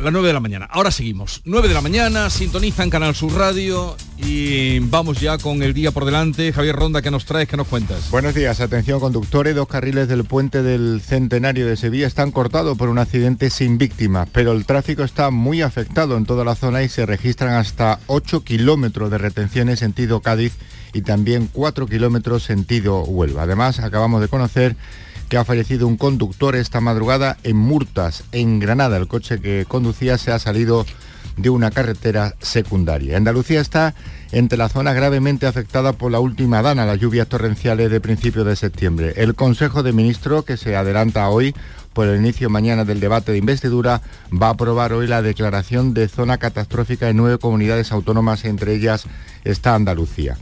Las 9 de la mañana. Ahora seguimos. 9 de la mañana, sintonizan Canal Sur Radio y vamos ya con el día por delante. Javier Ronda, ¿qué nos traes? ¿Qué nos cuentas? Buenos días, atención conductores. Dos carriles del puente del Centenario de Sevilla están cortados por un accidente sin víctimas, pero el tráfico está muy afectado en toda la zona y se registran hasta 8 kilómetros de retención en sentido Cádiz y también 4 kilómetros sentido Huelva. Además, acabamos de conocer que ha fallecido un conductor esta madrugada en Murtas, en Granada. El coche que conducía se ha salido de una carretera secundaria. Andalucía está entre la zona gravemente afectada por la última dana, las lluvias torrenciales de principios de septiembre. El Consejo de Ministros, que se adelanta hoy por el inicio mañana del debate de investidura, va a aprobar hoy la declaración de zona catastrófica en nueve comunidades autónomas, entre ellas está Andalucía.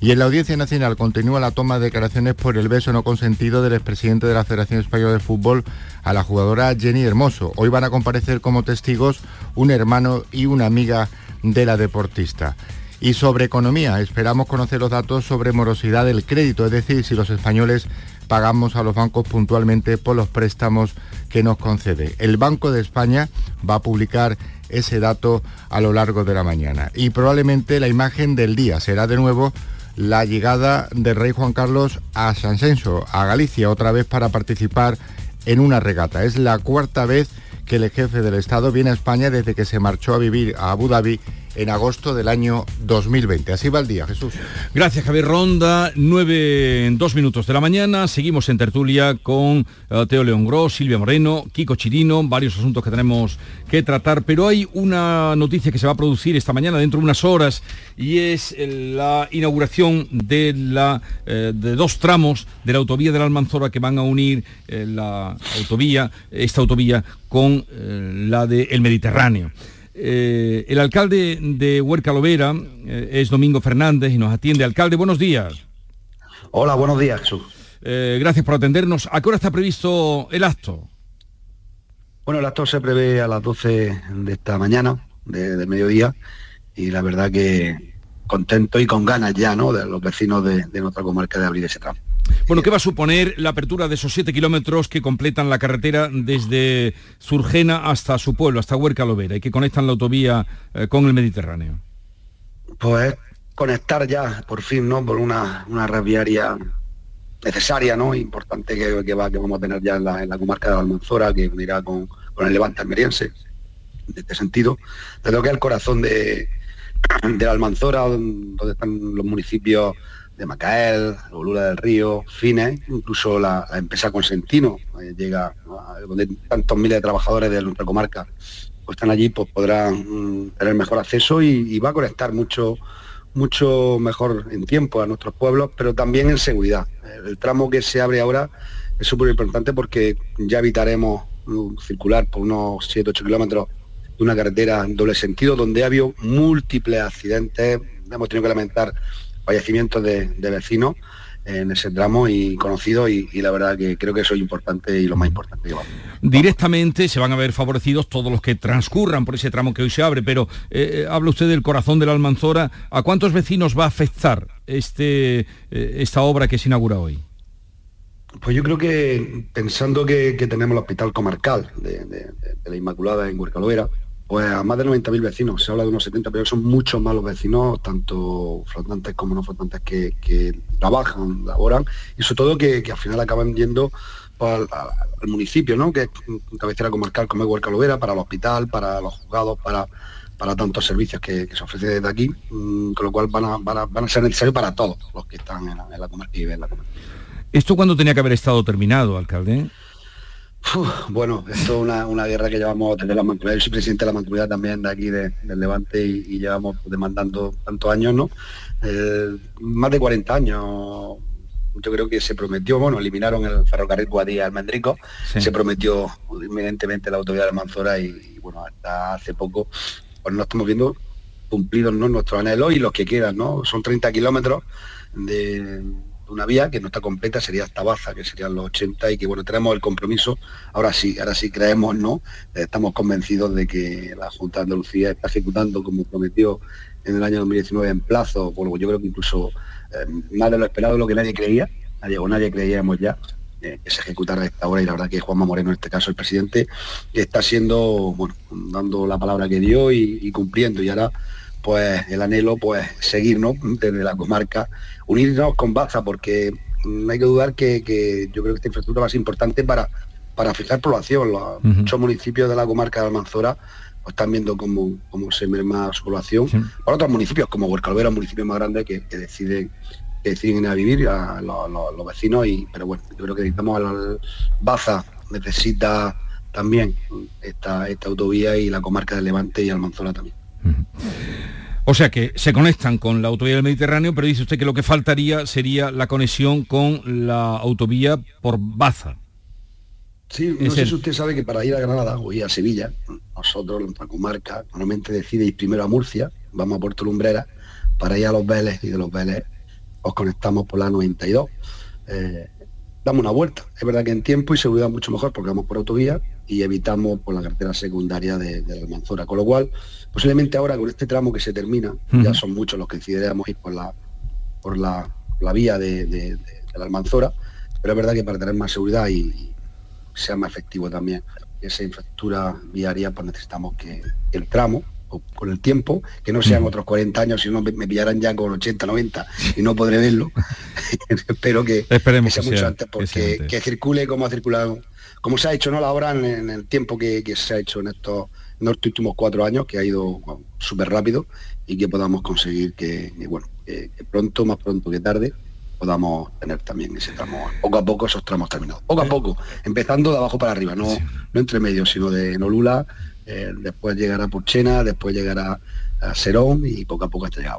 Y en la Audiencia Nacional continúa la toma de declaraciones por el beso no consentido del expresidente de la Federación Española de Fútbol a la jugadora Jenny Hermoso. Hoy van a comparecer como testigos un hermano y una amiga de la deportista. Y sobre economía, esperamos conocer los datos sobre morosidad del crédito, es decir, si los españoles pagamos a los bancos puntualmente por los préstamos que nos concede. El Banco de España va a publicar ese dato a lo largo de la mañana. Y probablemente la imagen del día será de nuevo la llegada del rey Juan Carlos a San Censo, a Galicia, otra vez para participar en una regata. Es la cuarta vez que el jefe del Estado viene a España desde que se marchó a vivir a Abu Dhabi en agosto del año 2020. Así va el día, Jesús. Gracias, Javier Ronda. Nueve en dos minutos de la mañana. Seguimos en tertulia con uh, Teo León Gros, Silvia Moreno, Kiko Chirino, varios asuntos que tenemos que tratar, pero hay una noticia que se va a producir esta mañana dentro de unas horas y es la inauguración de, la, eh, de dos tramos de la autovía de la Almanzora que van a unir eh, la esta autovía con eh, la del Mediterráneo. Eh, el alcalde de Huerca Lovera eh, es Domingo Fernández y nos atiende. Alcalde, buenos días. Hola, buenos días, Jesús. Eh, gracias por atendernos. ¿A qué hora está previsto el acto? Bueno, el acto se prevé a las 12 de esta mañana, de, mediodía, y la verdad que contento y con ganas ya, ¿no?, de los vecinos de, de nuestra comarca de abrir ese tramo. Bueno, ¿qué va a suponer la apertura de esos siete kilómetros que completan la carretera desde Surgena hasta su pueblo, hasta Huerca Lovera, y que conectan la autovía eh, con el Mediterráneo? Pues conectar ya, por fin, ¿no? Por una, una red viaria necesaria, ¿no? Importante que, va, que vamos a tener ya en la, comarca de Almanzora, que unirá con, con el Levante almeriense, en este sentido. Desde lo que es el corazón de, de la Almanzora, donde están los municipios de Macael, Bolura del Río, Fines, incluso la, empresa Consentino, eh, llega donde tantos miles de trabajadores de nuestra comarca pues están allí, pues podrán mm, tener mejor acceso y, va a conectar mucho mucho mejor en tiempo a nuestros pueblos, pero también en seguridad. El, tramo que se abre ahora es súper importante porque ya evitaremos circular por unos 7-8 kilómetros de una carretera en doble sentido donde ha habido múltiples accidentes, hemos tenido que lamentar fallecimientos de, vecinos en ese tramo y conocido y, la verdad que creo que eso es importante y lo más importante Directamente se van a ver favorecidos todos los que transcurran por ese tramo que hoy se abre, pero eh, eh, habla usted del corazón de la Almanzora. ¿A cuántos vecinos va a afectar este, eh, esta obra que se inaugura hoy? Pues yo creo que pensando que, tenemos el hospital comarcal de, la Inmaculada en Huercalovera, pues a más de 90.000 vecinos, se habla de unos 70, pero son muchos más los vecinos, tanto flotantes como no flotantes, que, trabajan, laboran, y sobre todo que, al final acaban yendo al, municipio, ¿no? que es cabecera comarcal como es Huerca para el hospital, para los juzgados, para, tantos servicios que, se ofrecen desde aquí, mm, con lo cual van a, ser necesarios para todos los que están en la, en comarca y viven en la comarca. ¿Esto cuándo tenía que haber estado terminado, alcalde? Bueno, esto es una, guerra que llevamos desde la mancomunidad. Yo soy presidente de la mancomunidad también de aquí del Levante y, llevamos demandando tantos años, ¿no? Eh, más de 40 años. Yo creo que se prometió, bueno, eliminaron el ferrocarril Guadía Almendrico, se prometió inminentemente la autovía de Manzora y, bueno, hasta hace poco pues no estamos viendo cumplidos ¿no? nuestros anhelos y los que quedan, ¿no? Son 30 kilómetros de una vía que no está completa, sería hasta Baza, que serían los 80 y que bueno, tenemos el compromiso, ahora sí, ahora sí creemos, ¿no? Estamos convencidos de que la Junta de Andalucía está ejecutando como prometió en el año 2019 en plazo, bueno, yo creo que incluso eh, más de lo esperado, lo que nadie creía, nadie, o nadie creíamos ya, eh, que se ejecutara a esta hora y la verdad que Juanma Moreno, en este caso el presidente, está siendo, bueno, dando la palabra que dio y, cumpliendo y ahora pues el anhelo pues seguirnos desde la comarca, unirnos con Baza porque no hay que dudar que, yo creo que esta infraestructura más importante para, para fijar población. Los muchos municipios de la comarca de Almanzora pues, están viendo cómo, cómo se merma su población. Para otros municipios como Huercalvera, un municipio más grande que, que deciden que deciden ir a vivir a los, vecinos y pero bueno yo creo que necesitamos al Baza necesita también esta, esta autovía y la comarca de Levante y Almanzora también. O sea que se conectan con la autovía del Mediterráneo, pero dice usted que lo que faltaría sería la conexión con la autovía por Baza. Sí, no sé si usted sabe que para ir a Granada o ir a Sevilla, nosotros, nuestra comarca, normalmente decide ir primero a Murcia, vamos a Puerto Lumbrera, para ir a los Vélez y de los Vélez os conectamos por la 92. Eh, damos una vuelta. Es verdad que en tiempo y seguridad mucho mejor porque vamos por autovía y evitamos por la carretera secundaria de, la Almanzora. Con lo cual, posiblemente ahora con este tramo que se termina, ya son muchos los que decidiéramos ir por la, por la, vía de, la Almanzora, pero es verdad que para tener más seguridad y, sea más efectivo también esa infraestructura viaria, pues necesitamos que el tramo con el tiempo, que no sean otros 40 años, si no me, pillarán ya con 80, 90 y no podré verlo. Espero que, Esperemos sea mucho antes, porque que, circule como ha circulado, como se ha hecho ¿no? la obra en, el tiempo que, se ha hecho en estos, últimos cuatro años, que ha ido súper rápido y que podamos conseguir que, bueno, que pronto, más pronto que tarde, podamos tener también ese tramo, poco a poco esos tramos terminados. Poco a poco, empezando de abajo para arriba, no, no entre medio, sino de Nolula eh, después llegará Porchena, después llegará a Serón y poco a poco hasta llegar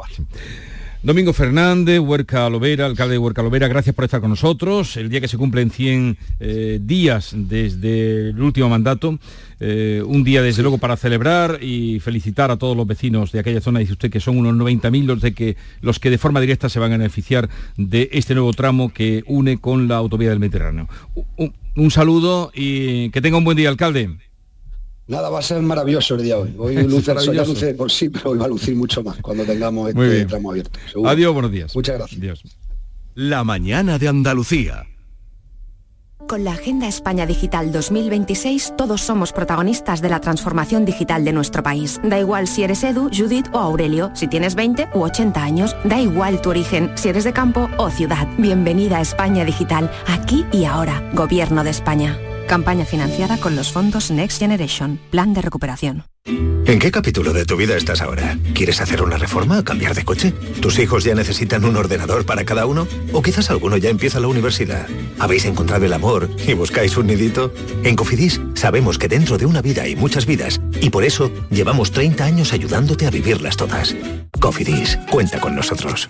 Domingo Fernández, Huerca Lovera, alcalde de Huerca Lovera, gracias por estar con nosotros. El día que se cumplen 100 eh, días desde el último mandato, eh, un día desde luego para celebrar y felicitar a todos los vecinos de aquella zona, dice usted que son unos 90.000 los, que, los que de forma directa se van a beneficiar de este nuevo tramo que une con la autovía del Mediterráneo. un saludo y que tenga un buen día, alcalde. Nada, va a ser maravilloso el día hoy. Hoy luce, ya luce por sí, pero hoy va a lucir mucho más cuando tengamos este tramo abierto. Adiós, buenos días. Muchas gracias. La mañana de Andalucía. Con la Agenda España Digital 2026 todos somos protagonistas de la transformación digital de nuestro país. Da igual si eres Edu, Judith o Aurelio, si tienes 20 u 80 años, da igual tu origen, si eres de campo o ciudad. Bienvenida a España Digital, aquí y ahora, Gobierno de España. Campaña financiada con los fondos Next Generation, Plan de Recuperación. ¿En qué capítulo de tu vida estás ahora? ¿Quieres hacer una reforma o cambiar de coche? ¿Tus hijos ya necesitan un ordenador para cada uno? ¿O quizás alguno ya empieza la universidad? ¿Habéis encontrado el amor y buscáis un nidito? En Cofidis sabemos que dentro de una vida hay muchas vidas y por eso llevamos 30 años ayudándote a vivirlas todas. Cofidis, cuenta con nosotros.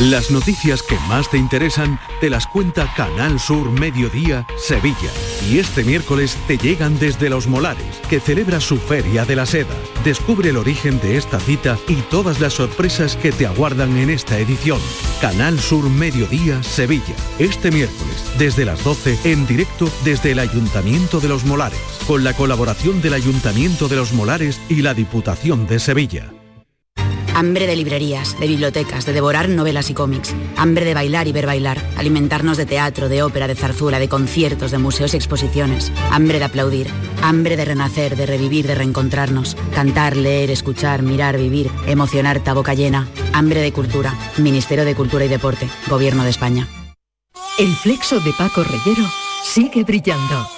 Las noticias que más te interesan te las cuenta Canal Sur Mediodía Sevilla. Y este miércoles te llegan desde Los Molares, que celebra su Feria de la Seda. Descubre el origen de esta cita y todas las sorpresas que te aguardan en esta edición. Canal Sur Mediodía Sevilla. Este miércoles, desde las 12, en directo desde el Ayuntamiento de Los Molares, con la colaboración del Ayuntamiento de Los Molares y la Diputación de Sevilla. Hambre de librerías, de bibliotecas, de devorar novelas y cómics. Hambre de bailar y ver bailar. Alimentarnos de teatro, de ópera, de zarzuela, de conciertos, de museos y exposiciones. Hambre de aplaudir. Hambre de renacer, de revivir, de reencontrarnos. Cantar, leer, escuchar, mirar, vivir. Emocionar, ta boca llena. Hambre de cultura. Ministerio de Cultura y Deporte. Gobierno de España. El flexo de Paco Reyero sigue brillando.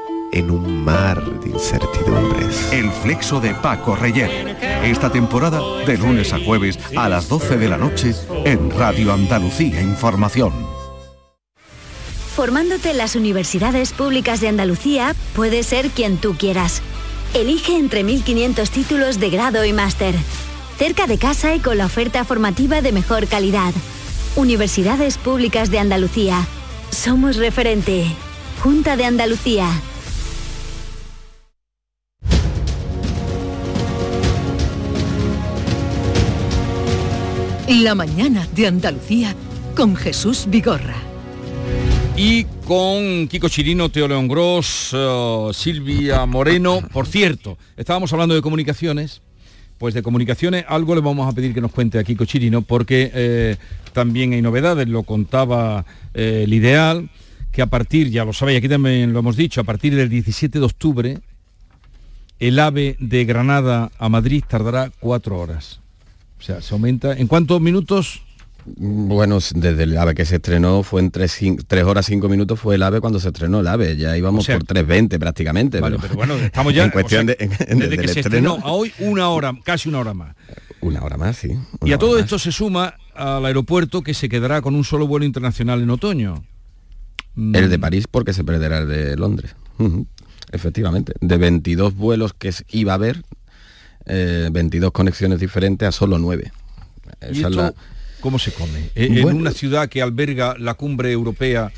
en un mar de incertidumbres. El flexo de Paco Reyer. Esta temporada de lunes a jueves a las 12 de la noche en Radio Andalucía Información. Formándote en las universidades públicas de Andalucía, puedes ser quien tú quieras. Elige entre 1.500 títulos de grado y máster. Cerca de casa y con la oferta formativa de mejor calidad. Universidades Públicas de Andalucía. Somos referente. Junta de Andalucía. La mañana de Andalucía con Jesús Vigorra. Y con Kiko Chirino, Teo León Gross, eh, Silvia Moreno. Por cierto, estábamos hablando de comunicaciones. Pues de comunicaciones algo le vamos a pedir que nos cuente a Kiko Chirino porque eh, también hay novedades, lo contaba eh, el ideal, que a partir, ya lo sabéis, aquí también lo hemos dicho, a partir del 17 de octubre, el AVE de Granada a Madrid tardará cuatro horas. O sea, se aumenta. ¿En cuántos minutos? Bueno, desde el AVE que se estrenó fue en tres, horas cinco minutos fue el AVE cuando se estrenó el AVE, ya íbamos por 3.20 prácticamente. Vale, pero, bueno, estamos ya en cuestión de desde que se estrenó a hoy una hora, casi una hora más. Una hora más, sí. Y a todo esto se suma al aeropuerto que se quedará con un solo vuelo internacional en otoño. El de París porque se perderá el de Londres. Efectivamente, de 22 vuelos que iba a haber, 22 eh, conexiones diferentes a solo 9. ¿Y esto, cómo se come? Eh, en una ciudad que alberga la cumbre europea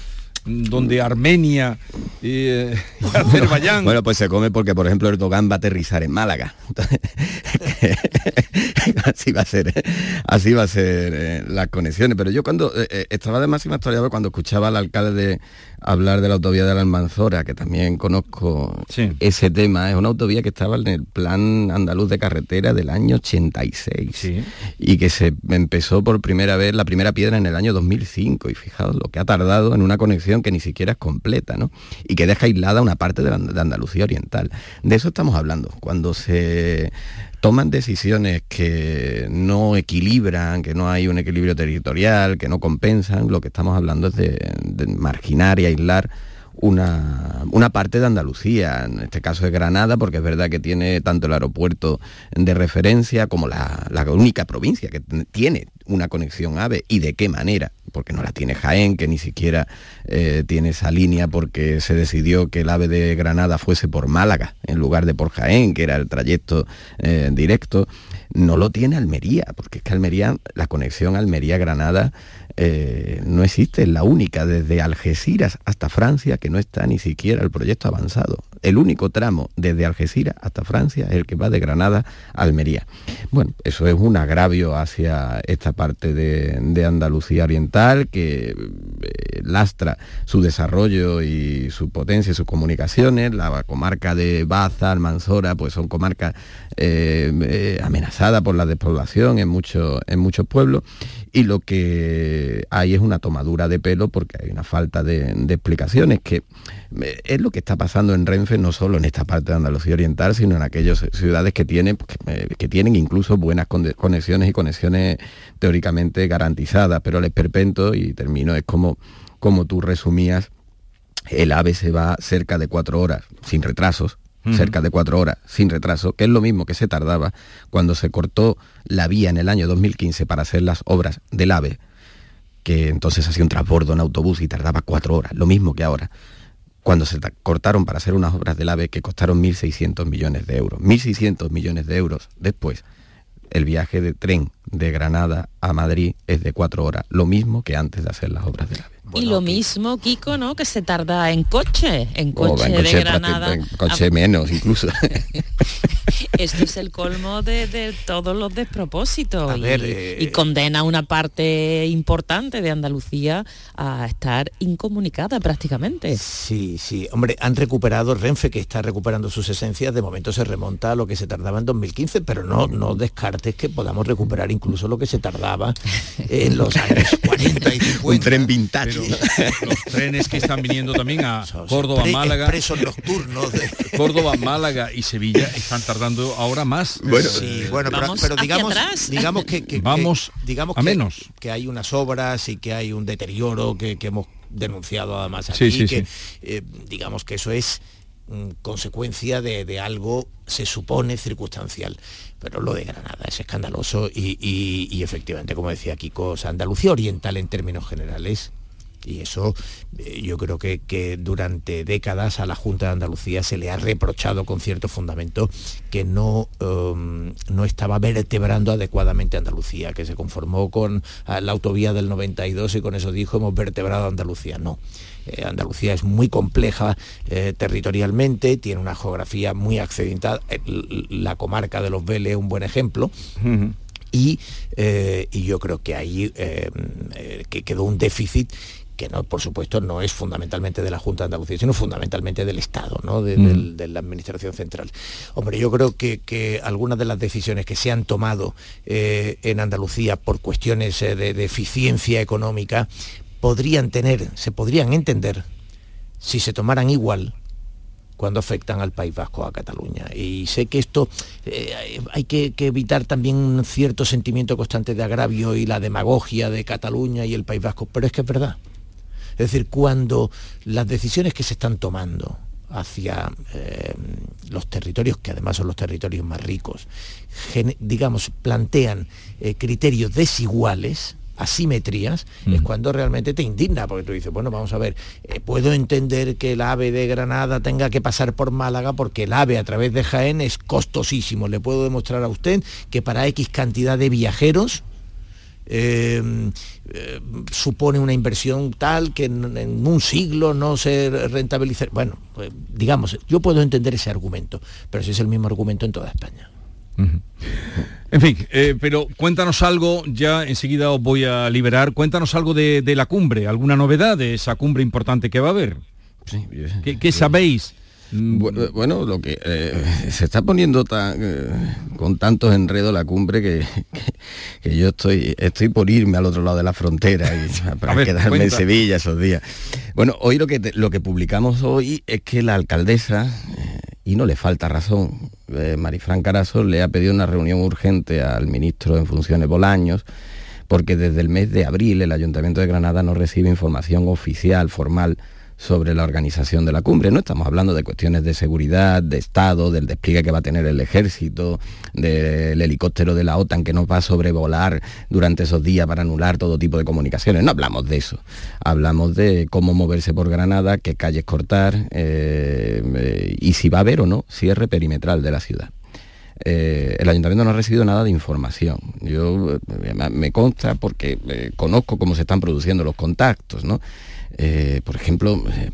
mm, donde Armenia eh, y, Azerbaiyán... Bueno, pues se come porque, por ejemplo, Erdogan va a aterrizar en Málaga. así va a ser, así va a ser las conexiones. Pero yo cuando estaba de máxima actualidad cuando escuchaba al alcalde de hablar de la autovía de la Almanzora, que también conozco ese tema. Es una autovía que estaba en el plan andaluz de carretera del año 86 y que se empezó por primera vez, la primera piedra en el año 2005. Y fijaos lo que ha tardado en una conexión que ni siquiera es completa, ¿no? Y que deja aislada una parte de, de Andalucía Oriental. De eso estamos hablando. Cuando se toman decisiones que no equilibran, que no hay un equilibrio territorial, que no compensan, lo que estamos hablando es de, marginar y aislar una, una, parte de Andalucía, en este caso es Granada, porque es verdad que tiene tanto el aeropuerto de referencia como la, la única provincia que tiene una conexión AVE y de qué manera, porque no la tiene Jaén, que ni siquiera eh, tiene esa línea porque se decidió que el AVE de Granada fuese por Málaga en lugar de por Jaén, que era el trayecto eh, directo. No lo tiene Almería, porque es que Almería, la conexión Almería-Granada eh, no existe, es la única desde Algeciras hasta Francia que no está ni siquiera el proyecto avanzado. El único tramo desde Algeciras hasta Francia es el que va de Granada a Almería. Bueno, eso es un agravio hacia esta parte de, Andalucía Oriental que eh, lastra su desarrollo y su potencia y sus comunicaciones. La comarca de Baza, Almanzora, pues son comarcas eh, amenazadas por la despoblación en, en muchos pueblos y lo que hay es una tomadura de pelo porque hay una falta de, explicaciones, que eh, es lo que está pasando en Renfe, no solo en esta parte de Andalucía Oriental, sino en aquellas ciudades que tienen, eh, que, tienen incluso buenas conexiones y conexiones teóricamente garantizadas, pero el esperpento, y termino, es como, como tú resumías, el AVE se va cerca de cuatro horas, sin retrasos, cerca de cuatro horas, sin retraso, que es lo mismo que se tardaba cuando se cortó la vía en el año 2015 para hacer las obras del AVE, que entonces hacía un transbordo en autobús y tardaba cuatro horas, lo mismo que ahora. Cuando se cortaron para hacer unas obras del AVE que costaron 1.600 millones de euros. 1.600 millones de euros después, el viaje de tren de Granada a Madrid es de cuatro horas, lo mismo que antes de hacer las obras del AVE y lo mismo, Kiko, ¿no? Que se tarda en coche, en coche, de Granada. En coche menos, incluso. Esto es el colmo de, todos los despropósitos y, eh, y, condena una parte importante de Andalucía a estar incomunicada prácticamente. Sí, sí. Hombre, han recuperado Renfe, que está recuperando sus esencias. De momento se remonta a lo que se tardaba en 2015, pero no, no descartes que podamos recuperar incluso lo que se tardaba en los años 40 y 50. Un tren vintage los trenes que están viniendo también a Córdoba, Málaga. nocturnos. Córdoba, Málaga y Sevilla están tardando ahora más. Bueno, bueno pero, digamos, digamos que, vamos digamos a menos. Que hay unas obras y que hay un deterioro que, hemos denunciado además aquí, que eh, digamos que eso es mm, consecuencia de, algo se supone circunstancial pero lo de Granada es escandaloso y, efectivamente como decía Kiko Andalucía oriental en términos generales y eso eh, yo creo que, durante décadas a la Junta de Andalucía se le ha reprochado con cierto fundamento que no, um, no estaba vertebrando adecuadamente Andalucía, que se conformó con ah, la autovía del 92 y con eso dijo hemos vertebrado Andalucía. No. Eh, Andalucía es muy compleja eh, territorialmente, tiene una geografía muy accidentada, la comarca de los Vélez es un buen ejemplo. y, yo creo que ahí que quedó un déficit que no, por supuesto no es fundamentalmente de la Junta de Andalucía, sino fundamentalmente del Estado, ¿no? Mm. de, la Administración Central. Hombre, yo creo que, algunas de las decisiones que se han tomado eh, en Andalucía por cuestiones eh, de, eficiencia económica podrían tener, se podrían entender si se tomaran igual cuando afectan al País Vasco, a Cataluña. Y sé que esto eh, hay que, que, evitar también un cierto sentimiento constante de agravio y la demagogia de Cataluña y el País Vasco, pero es que es verdad. Es decir, cuando las decisiones que se están tomando hacia eh, los territorios, que además son los territorios más ricos, digamos, plantean eh, criterios desiguales, asimetrías, es mm. cuando realmente te indigna, porque tú dices, bueno, vamos a ver, eh, puedo entender que el AVE de Granada tenga que pasar por Málaga porque el AVE a través de Jaén es costosísimo. Le puedo demostrar a usted que para X cantidad de viajeros, Em, eh, supone una inversión tal que en, un siglo no se rentabiliza. Bueno, pues, digamos, yo puedo entender ese argumento, pero ese es el mismo argumento en toda España. En fin, eh, pero cuéntanos algo, ya enseguida os voy a liberar, cuéntanos algo de, la cumbre, alguna novedad de esa cumbre importante que va a haber. ¿Qué, sabéis? Mm. Bueno, lo que eh, se está poniendo eh, con tantos enredos la cumbre que, yo estoy, estoy por irme al otro lado de la frontera y para quedarme en Sevilla esos días. Bueno, hoy lo que, lo que publicamos hoy es que la alcaldesa, eh, y no le falta razón, Marifran Carazo le ha pedido una reunión urgente al ministro en funciones Bolaños, porque desde el mes de abril el Ayuntamiento de Granada no recibe información oficial, formal, sobre la organización de la cumbre. No estamos hablando de cuestiones de seguridad, de Estado, del despliegue que va a tener el ejército, del helicóptero de la OTAN que nos va a sobrevolar durante esos días para anular todo tipo de comunicaciones. No hablamos de eso. Hablamos de cómo moverse por Granada, qué calles cortar eh, y si va a haber o no cierre perimetral de la ciudad. Eh, el ayuntamiento no ha recibido nada de información. Yo eh, me consta porque conozco cómo se están produciendo los contactos, ¿no? Eh, por ejemplo, eh,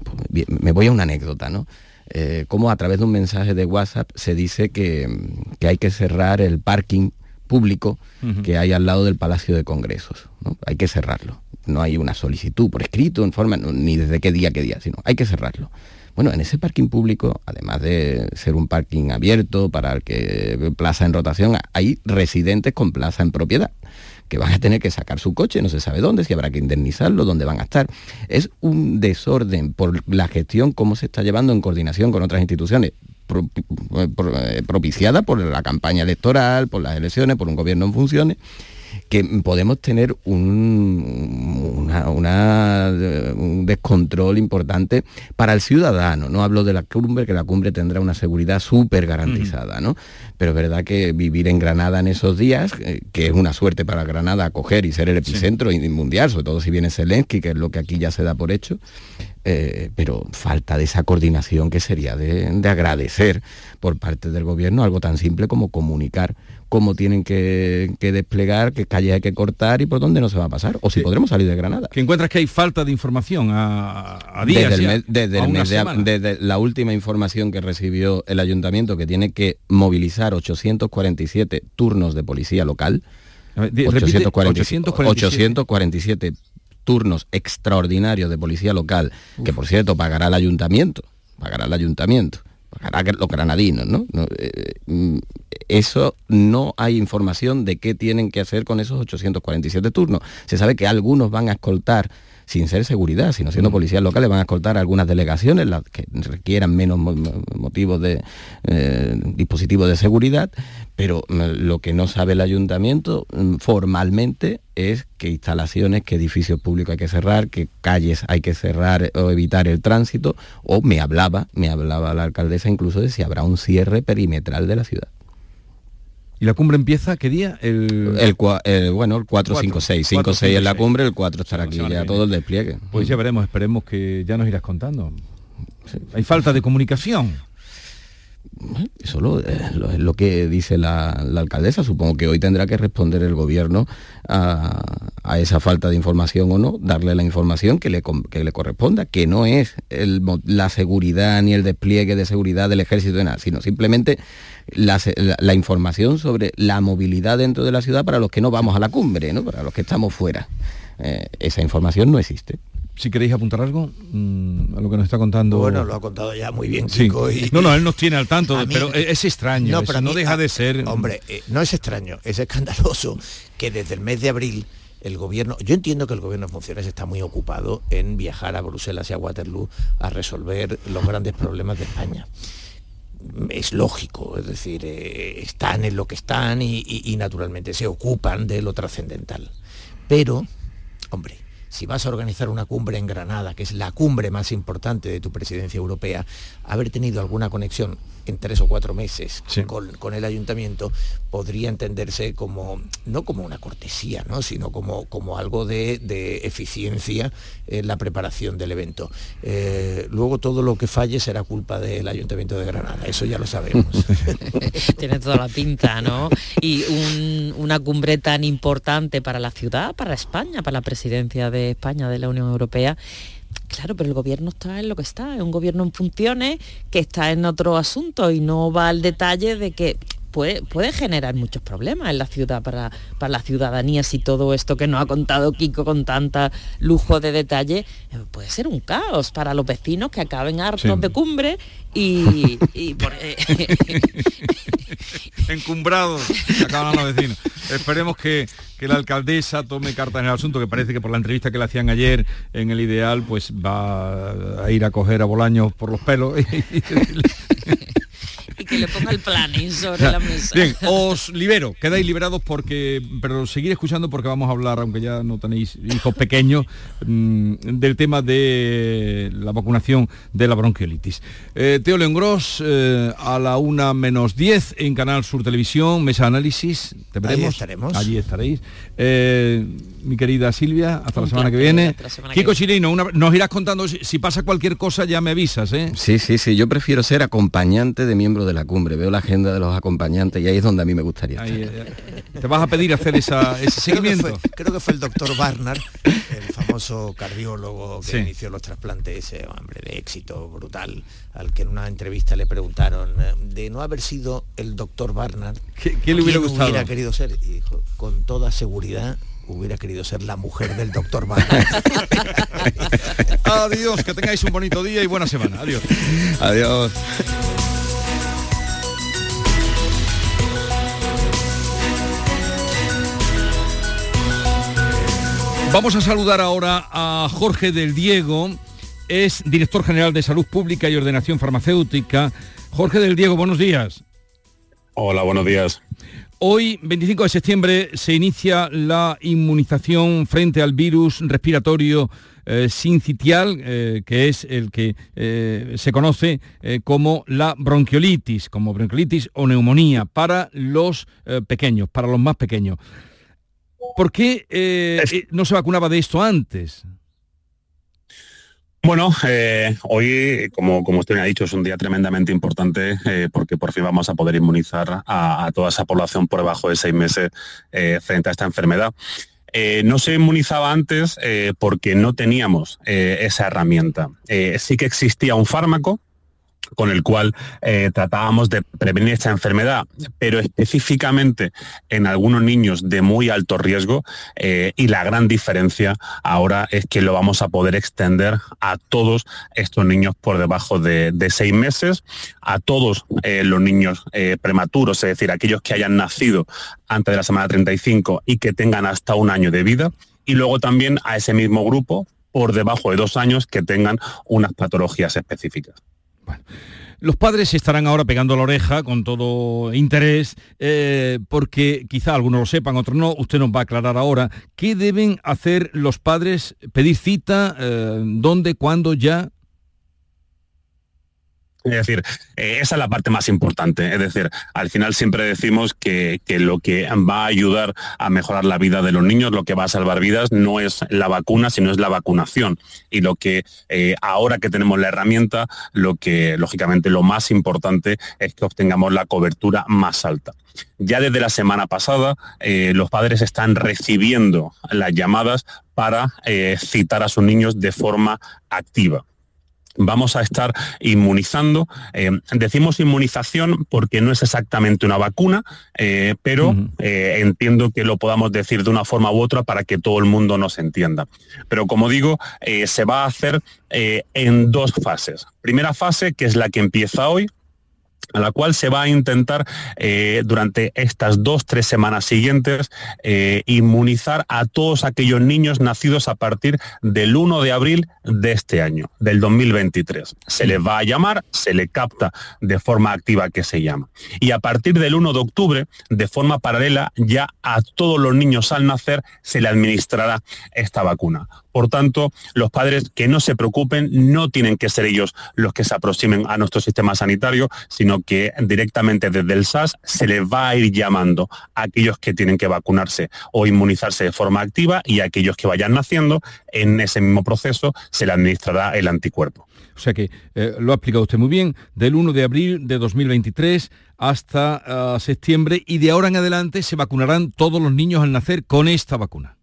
me voy a una anécdota, ¿no? Eh, como a través de un mensaje de WhatsApp se dice que, hay que cerrar el parking público que hay al lado del Palacio de Congresos. ¿no? Hay que cerrarlo. No hay una solicitud por escrito, en forma, ni desde qué día, qué día, sino hay que cerrarlo. Bueno, en ese parking público, además de ser un parking abierto para el que plaza en rotación, hay residentes con plaza en propiedad que van a tener que sacar su coche, no se sabe dónde, si habrá que indemnizarlo, dónde van a estar. Es un desorden por la gestión, cómo se está llevando en coordinación con otras instituciones, eh, propiciada por la campaña electoral, por las elecciones, por un gobierno en funciones que podemos tener un, un descontrol importante para el ciudadano. No hablo de la cumbre, que la cumbre tendrá una seguridad súper garantizada, ¿no? Pero es verdad que vivir en Granada en esos días, eh, que es una suerte para Granada acoger y ser el epicentro mundial, sobre todo si viene Zelensky, que es lo que aquí ya se da por hecho, eh, pero falta de esa coordinación que sería de, de, agradecer por parte del gobierno algo tan simple como comunicar cómo tienen que, desplegar, qué calles hay que cortar y por dónde no se va a pasar, o si podremos salir de Granada. ¿Que encuentras que hay falta de información a, días? Desde, la última información que recibió el ayuntamiento, que tiene que movilizar 847 turnos de policía local, 847, 847 turnos extraordinarios de policía local, que por cierto pagará el ayuntamiento, pagará el ayuntamiento los granadinos, ¿no? Eh, mm, eso no hay información de qué tienen que hacer con esos 847 turnos. Se sabe que algunos van a escoltar sin ser seguridad, sino siendo mm. policías locales, van a escoltar algunas delegaciones las que requieran menos motivos de eh, dispositivos de seguridad, pero mm, lo que no sabe el ayuntamiento mm, formalmente es qué instalaciones, qué edificios públicos hay que cerrar, qué calles hay que cerrar o evitar el tránsito, o me hablaba, me hablaba la alcaldesa incluso de si habrá un cierre perimetral de la ciudad. ¿Y la cumbre empieza qué día? El, el, bueno, el 4, 5, 6. 5, 6 en la cumbre, el 4 estará aquí ya todo el despliegue. Pues ya veremos, esperemos que ya nos irás contando. Hay falta de comunicación. Eso es lo, que dice la, alcaldesa. Supongo que hoy tendrá que responder el gobierno a, esa falta de información o no, darle la información que le, le corresponda, que no es la seguridad ni el despliegue de seguridad del ejército de nada, sino simplemente la, información sobre la movilidad dentro de la ciudad para los que no vamos a la cumbre, ¿no? para los que estamos fuera. Eh, esa información no existe si queréis apuntar algo mm, a lo que nos está contando. Bueno, lo ha contado ya muy bien, Chico. No, no, él nos tiene al tanto, pero es extraño. No, pero no deja de ser. Hombre, eh, no es extraño, es escandaloso que desde el mes de abril el gobierno, yo entiendo que el gobierno en funciones está muy ocupado en viajar a Bruselas y a Waterloo a resolver los grandes problemas de España es lógico, es decir, eh, están en lo que están y, naturalmente se ocupan de lo trascendental. Pero, hombre, si vas a organizar una cumbre en Granada, que es la cumbre más importante de tu presidencia europea, haber tenido alguna conexión en tres o cuatro meses con, el ayuntamiento podría entenderse como, no como una cortesía, ¿no? sino como, como algo de, eficiencia en la preparación del evento. Eh, luego todo lo que falle será culpa del ayuntamiento de Granada, eso ya lo sabemos. Tiene toda la pinta, ¿no? Y una cumbre tan importante para la ciudad, para España, para la presidencia de España de la Unión Europea Claro, pero el gobierno está en lo que está, es un gobierno en funciones que está en otro asunto y no va al detalle de que puede, puede generar muchos problemas en la ciudad para, para la ciudadanía si todo esto que nos ha contado Kiko con tanta lujo de detalle eh, puede ser un caos para los vecinos que acaben hartos de cumbre y, eh, encumbrados acaban los vecinos. Esperemos que, la alcaldesa tome carta en el asunto que parece que por la entrevista que le hacían ayer en el ideal pues va a ir a coger a Bolaños por los pelos y que le ponga el planning sobre la mesa. Bien, os libero, quedáis liberados porque, pero seguir escuchando porque vamos a hablar, aunque ya no tenéis hijos pequeños, mm, del tema de la vacunación de la bronquiolitis. Eh, Teo León Gross, eh, a la una menos 10 en Canal Sur Televisión, Mesa Análisis, te veremos. Allí estaremos. Allí estaréis. Eh, mi querida Silvia, hasta la semana que viene. Kiko Chirino, nos irás contando si, pasa cualquier cosa, ya me avisas, ¿eh? Sí, sí, sí, yo prefiero ser acompañante de miembros de la cumbre, veo la agenda de los acompañantes y ahí es donde a mí me gustaría Te vas a pedir hacer esa, ese seguimiento. Creo que, fue, el doctor Barnard, el famoso cardiólogo que inició los trasplantes, ese hombre de éxito brutal, al que en una entrevista le preguntaron eh, de no haber sido el doctor Barnard, ¿qué, le hubiera gustado? hubiera querido ser? Y dijo, con toda seguridad hubiera querido ser la mujer del doctor Barnard. Adiós, que tengáis un bonito día y buena semana. Adiós. Adiós. Vamos a saludar ahora a Jorge del Diego, es director general de Salud Pública y Ordenación Farmacéutica. Jorge del Diego, buenos días. Hola, buenos días. Hoy, 25 de septiembre, se inicia la inmunización frente al virus respiratorio eh, sincitial, eh, que es el que eh, se conoce como la bronquiolitis, como bronquiolitis o neumonía para los pequeños, para los más pequeños. ¿Por qué no se vacunaba de esto antes? Bueno, eh, hoy, como, como usted me ha dicho, es un día tremendamente importante eh, porque por fin vamos a poder inmunizar a, toda esa población por debajo de seis meses eh, frente a esta enfermedad. no se inmunizaba antes porque no teníamos esa herramienta. sí que existía un fármaco con el cual eh, tratábamos de prevenir esta enfermedad, pero específicamente en algunos niños de muy alto riesgo eh, y la gran diferencia ahora es que lo vamos a poder extender a todos estos niños por debajo de, seis meses, a todos eh, los niños prematuros, es decir, aquellos que hayan nacido antes de la semana 35 y que tengan hasta un año de vida, y luego también a ese mismo grupo por debajo de dos años que tengan unas patologías específicas. Los padres estarán ahora pegando la oreja con todo interés, eh, porque quizá algunos lo sepan, otros no. Usted nos va a aclarar ahora. ¿Qué deben hacer los padres? ¿Pedir cita? Eh, ¿Dónde? ¿Cuándo? ¿Ya? Es decir, eh, esa es la parte más importante. Es decir, al final siempre decimos que, lo que va a ayudar a mejorar la vida de los niños, lo que va a salvar vidas, no es la vacuna, sino es la vacunación. Y lo que eh, ahora que tenemos la herramienta, lo que lógicamente lo más importante es que obtengamos la cobertura más alta. Ya desde la semana pasada, eh, los padres están recibiendo las llamadas para citar a sus niños de forma activa vamos a estar inmunizando. Eh, decimos inmunización porque no es exactamente una vacuna, eh, pero eh, entiendo que lo podamos decir de una forma u otra para que todo el mundo nos entienda. Pero como digo, se va a hacer en dos fases. Primera fase, que es la que empieza hoy, a la cual se va a intentar eh, durante estas dos, tres semanas siguientes eh, inmunizar a todos aquellos niños nacidos a partir del 1 de abril de este año, del 2023. Se les va a llamar, se le capta de forma activa que se llama. Y a partir del 1 de octubre, de forma paralela, ya a todos los niños al nacer se le administrará esta vacuna. Por tanto, los padres que no se preocupen, no tienen que ser ellos los que se aproximen a nuestro sistema sanitario, sino que directamente desde el SAS se les va a ir llamando a aquellos que tienen que vacunarse o inmunizarse de forma activa y a aquellos que vayan naciendo, en ese mismo proceso se le administrará el anticuerpo. O sea que eh, lo ha explicado usted muy bien, del 1 de abril de 2023 hasta ah, septiembre y de ahora en adelante se vacunarán todos los niños al nacer con esta vacuna.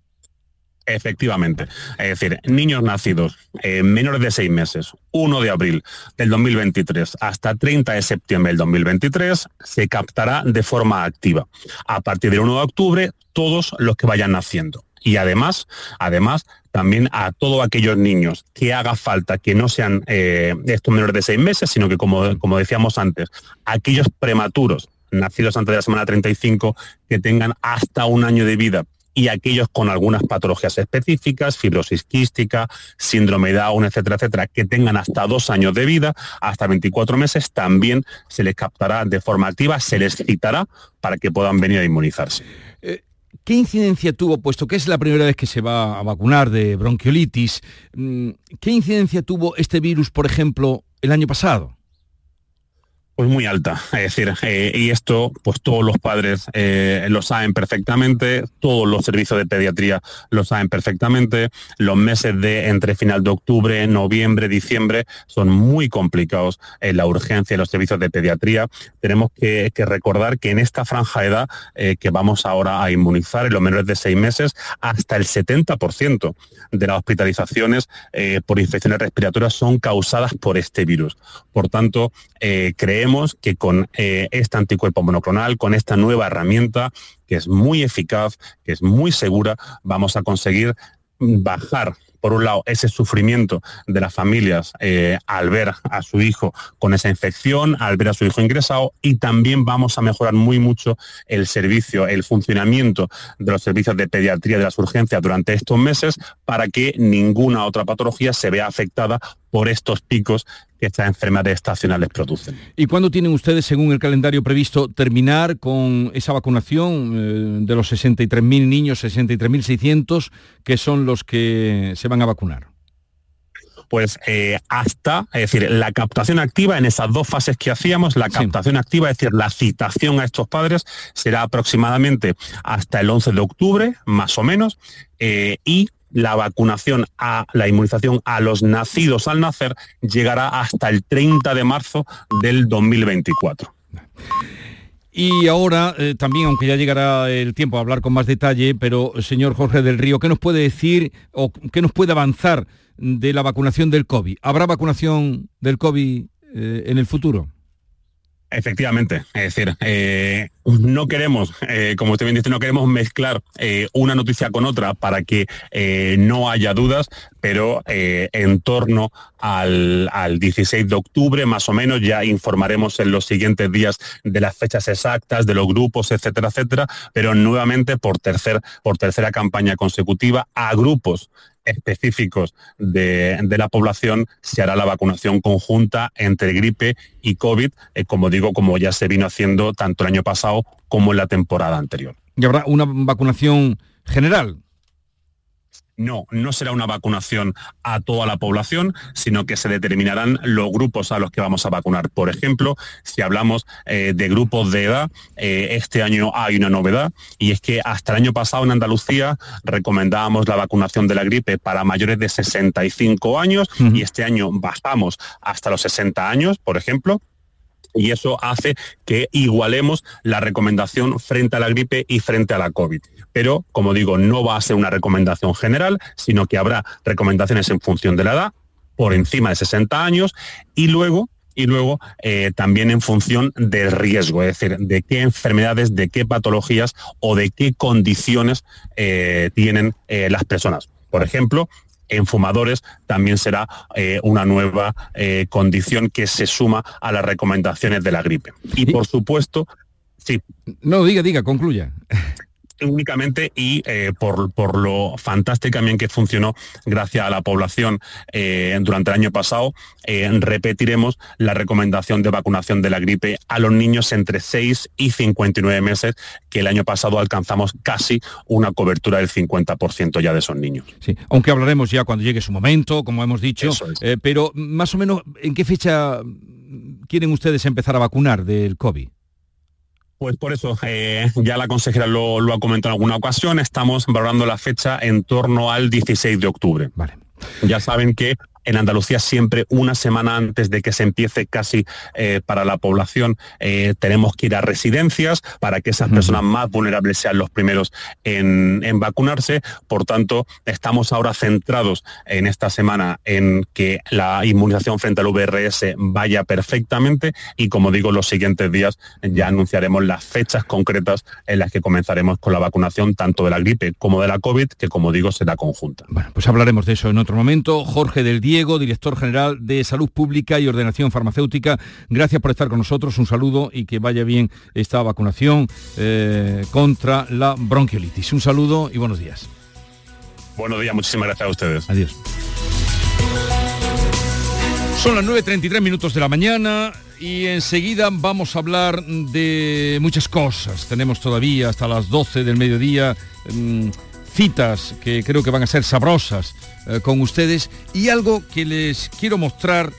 Efectivamente. Es decir, niños nacidos menores de seis meses, 1 de abril del 2023 hasta 30 de septiembre del 2023, se captará de forma activa. A partir del 1 de octubre, todos los que vayan naciendo. Y además, además, también a todos aquellos niños que haga falta que no sean eh, estos menores de seis meses, sino que como, como decíamos antes, aquellos prematuros nacidos antes de la semana 35 que tengan hasta un año de vida y aquellos con algunas patologías específicas, fibrosis quística, síndrome de Down, etcétera, etcétera, que tengan hasta dos años de vida, hasta 24 meses, también se les captará de forma activa, se les citará para que puedan venir a inmunizarse. Eh, ¿Qué incidencia tuvo, puesto que es la primera vez que se va a vacunar de bronquiolitis, mm, qué incidencia tuvo este virus, por ejemplo, el año pasado? Pues muy alta, es decir, eh, y esto pues todos los padres eh, lo saben perfectamente, todos los servicios de pediatría lo saben perfectamente, los meses de entre final de octubre, noviembre, diciembre son muy complicados en la urgencia de los servicios de pediatría. Tenemos que, recordar que en esta franja de edad eh, que vamos ahora a inmunizar en los menores de seis meses, hasta el 70% de las hospitalizaciones por infecciones respiratorias son causadas por este virus. Por tanto, que con eh, este anticuerpo monoclonal, con esta nueva herramienta, que es muy eficaz, que es muy segura, vamos a conseguir bajar por un lado, ese sufrimiento de las familias eh, al ver a su hijo con esa infección, al ver a su hijo ingresado y también vamos a mejorar muy mucho el servicio, el funcionamiento de los servicios de pediatría de las urgencias durante estos meses para que ninguna otra patología se vea afectada por estos picos que estas enfermedades estacionales producen. ¿Y cuándo tienen ustedes, según el calendario previsto, terminar con esa vacunación eh, de los 63.000 niños, 63.600, que son los que se van a vacunar? pues eh, hasta, es decir, la captación activa en esas dos fases que hacíamos, la captación activa, es decir, la citación a estos padres será aproximadamente hasta el 11 de octubre, más o menos, eh, y la vacunación a la inmunización a los nacidos al nacer llegará hasta el 30 de marzo del 2024. Y ahora eh, también, aunque ya llegará el tiempo a hablar con más detalle, pero señor Jorge del Río, ¿qué nos puede decir o qué nos puede avanzar de la vacunación del COVID? ¿Habrá vacunación del COVID eh, en el futuro? Efectivamente, es decir, eh, no queremos, eh, como usted bien dice, no queremos mezclar eh, una noticia con otra para que no haya dudas, pero en torno al, 16 de octubre, más o menos, ya informaremos en los siguientes días de las fechas exactas, de los grupos, etcétera, etcétera, pero nuevamente por, tercer, por tercera campaña consecutiva a grupos específicos de, la población se hará la vacunación conjunta entre gripe y COVID, eh, como digo, como ya se vino haciendo tanto el año pasado como en la temporada anterior. ¿Y habrá una vacunación general? No, no será una vacunación a toda la población, sino que se determinarán los grupos a los que vamos a vacunar. Por ejemplo, si hablamos eh, de grupos de edad, eh, este año hay una novedad y es que hasta el año pasado en Andalucía recomendábamos la vacunación de la gripe para mayores de 65 años y este año bajamos hasta los 60 años, por ejemplo y eso hace que igualemos la recomendación frente a la gripe y frente a la COVID. Pero, como digo, no va a ser una recomendación general, sino que habrá recomendaciones en función de la edad, por encima de 60 años, y luego y luego eh, también en función del riesgo, es decir, de qué enfermedades, de qué patologías o de qué condiciones eh, tienen eh, las personas. Por ejemplo, en fumadores también será una nueva condición que se suma a las recomendaciones de la gripe. Y por supuesto, sí. No, diga, diga, concluya únicamente y eh, por, lo fantástico también que funcionó gracias a la población eh, durante el año pasado, eh, repetiremos la recomendación de vacunación de la gripe a los niños entre 6 y 59 meses, que el año pasado alcanzamos casi una cobertura del 50% ya de esos niños. Sí, aunque hablaremos ya cuando llegue su momento, como hemos dicho, pero más o menos, ¿en qué fecha quieren ustedes empezar a vacunar del COVID? Pues por eso, eh, ya la consejera lo, lo, ha comentado en alguna ocasión, estamos valorando la fecha en torno al 16 de octubre. Vale. Ya saben que en Andalucía siempre una semana antes de que se empiece casi eh, para la población eh, tenemos que ir a residencias para que esas personas más vulnerables sean los primeros en, vacunarse. Por tanto, estamos ahora centrados en esta semana en que la inmunización frente al VRS vaya perfectamente y como digo, los siguientes días ya anunciaremos las fechas concretas en las que comenzaremos con la vacunación tanto de la gripe como de la COVID, que como digo será conjunta. Bueno, pues hablaremos de eso en otro momento. Jorge del Día Diego, director general de Salud Pública y Ordenación Farmacéutica. Gracias por estar con nosotros, un saludo y que vaya bien esta vacunación eh, contra la bronquiolitis. Un saludo y buenos días. Buenos días, muchísimas gracias a ustedes. Adiós. Son las 9.33 minutos de la mañana y enseguida vamos a hablar de muchas cosas. Tenemos todavía hasta las 12 del mediodía mm, citas que creo que van a ser sabrosas eh, con ustedes y algo que les quiero mostrar,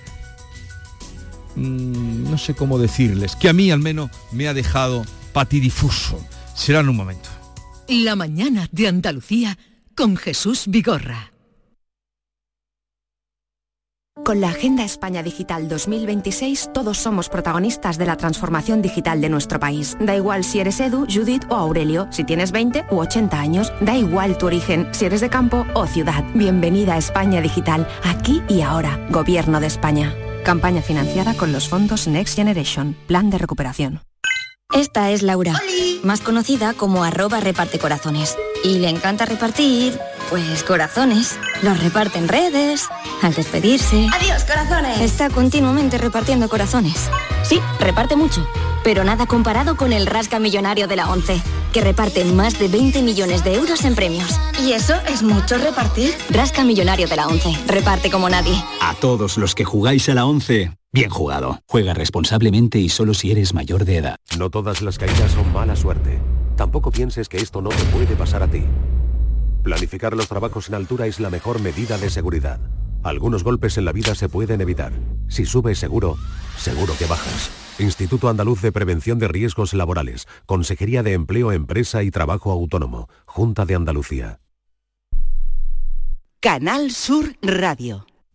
mm, no sé cómo decirles, que a mí al menos me ha dejado patidifuso. Será en un momento. La mañana de Andalucía con Jesús Vigorra. Con la Agenda España Digital 2026 todos somos protagonistas de la transformación digital de nuestro país. Da igual si eres Edu, Judith o Aurelio, si tienes 20 u 80 años, da igual tu origen, si eres de campo o ciudad. Bienvenida a España Digital, aquí y ahora. Gobierno de España. Campaña financiada con los fondos Next Generation, Plan de Recuperación. Esta es Laura, más conocida como arroba reparte corazones. Y le encanta repartir Pues corazones. Los reparte en redes, al despedirse. Adiós, corazones. Está continuamente repartiendo corazones. Sí, reparte mucho, pero nada comparado con el Rasca Millonario de la ONCE, que reparte más de 20 millones de euros en premios. ¿Y eso es mucho repartir? Rasca Millonario de la ONCE, reparte como nadie. A todos los que jugáis a la ONCE, bien jugado. Juega responsablemente y solo si eres mayor de edad. No todas las caídas son mala suerte. Tampoco pienses que esto no te puede pasar a ti. Planificar los trabajos en altura es la mejor medida de seguridad. Algunos golpes en la vida se pueden evitar. Si subes seguro, seguro que bajas. Instituto Andaluz de Prevención de Riesgos Laborales. Consejería de Empleo, Empresa y Trabajo Autónomo. Junta de Andalucía. Canal Sur Radio.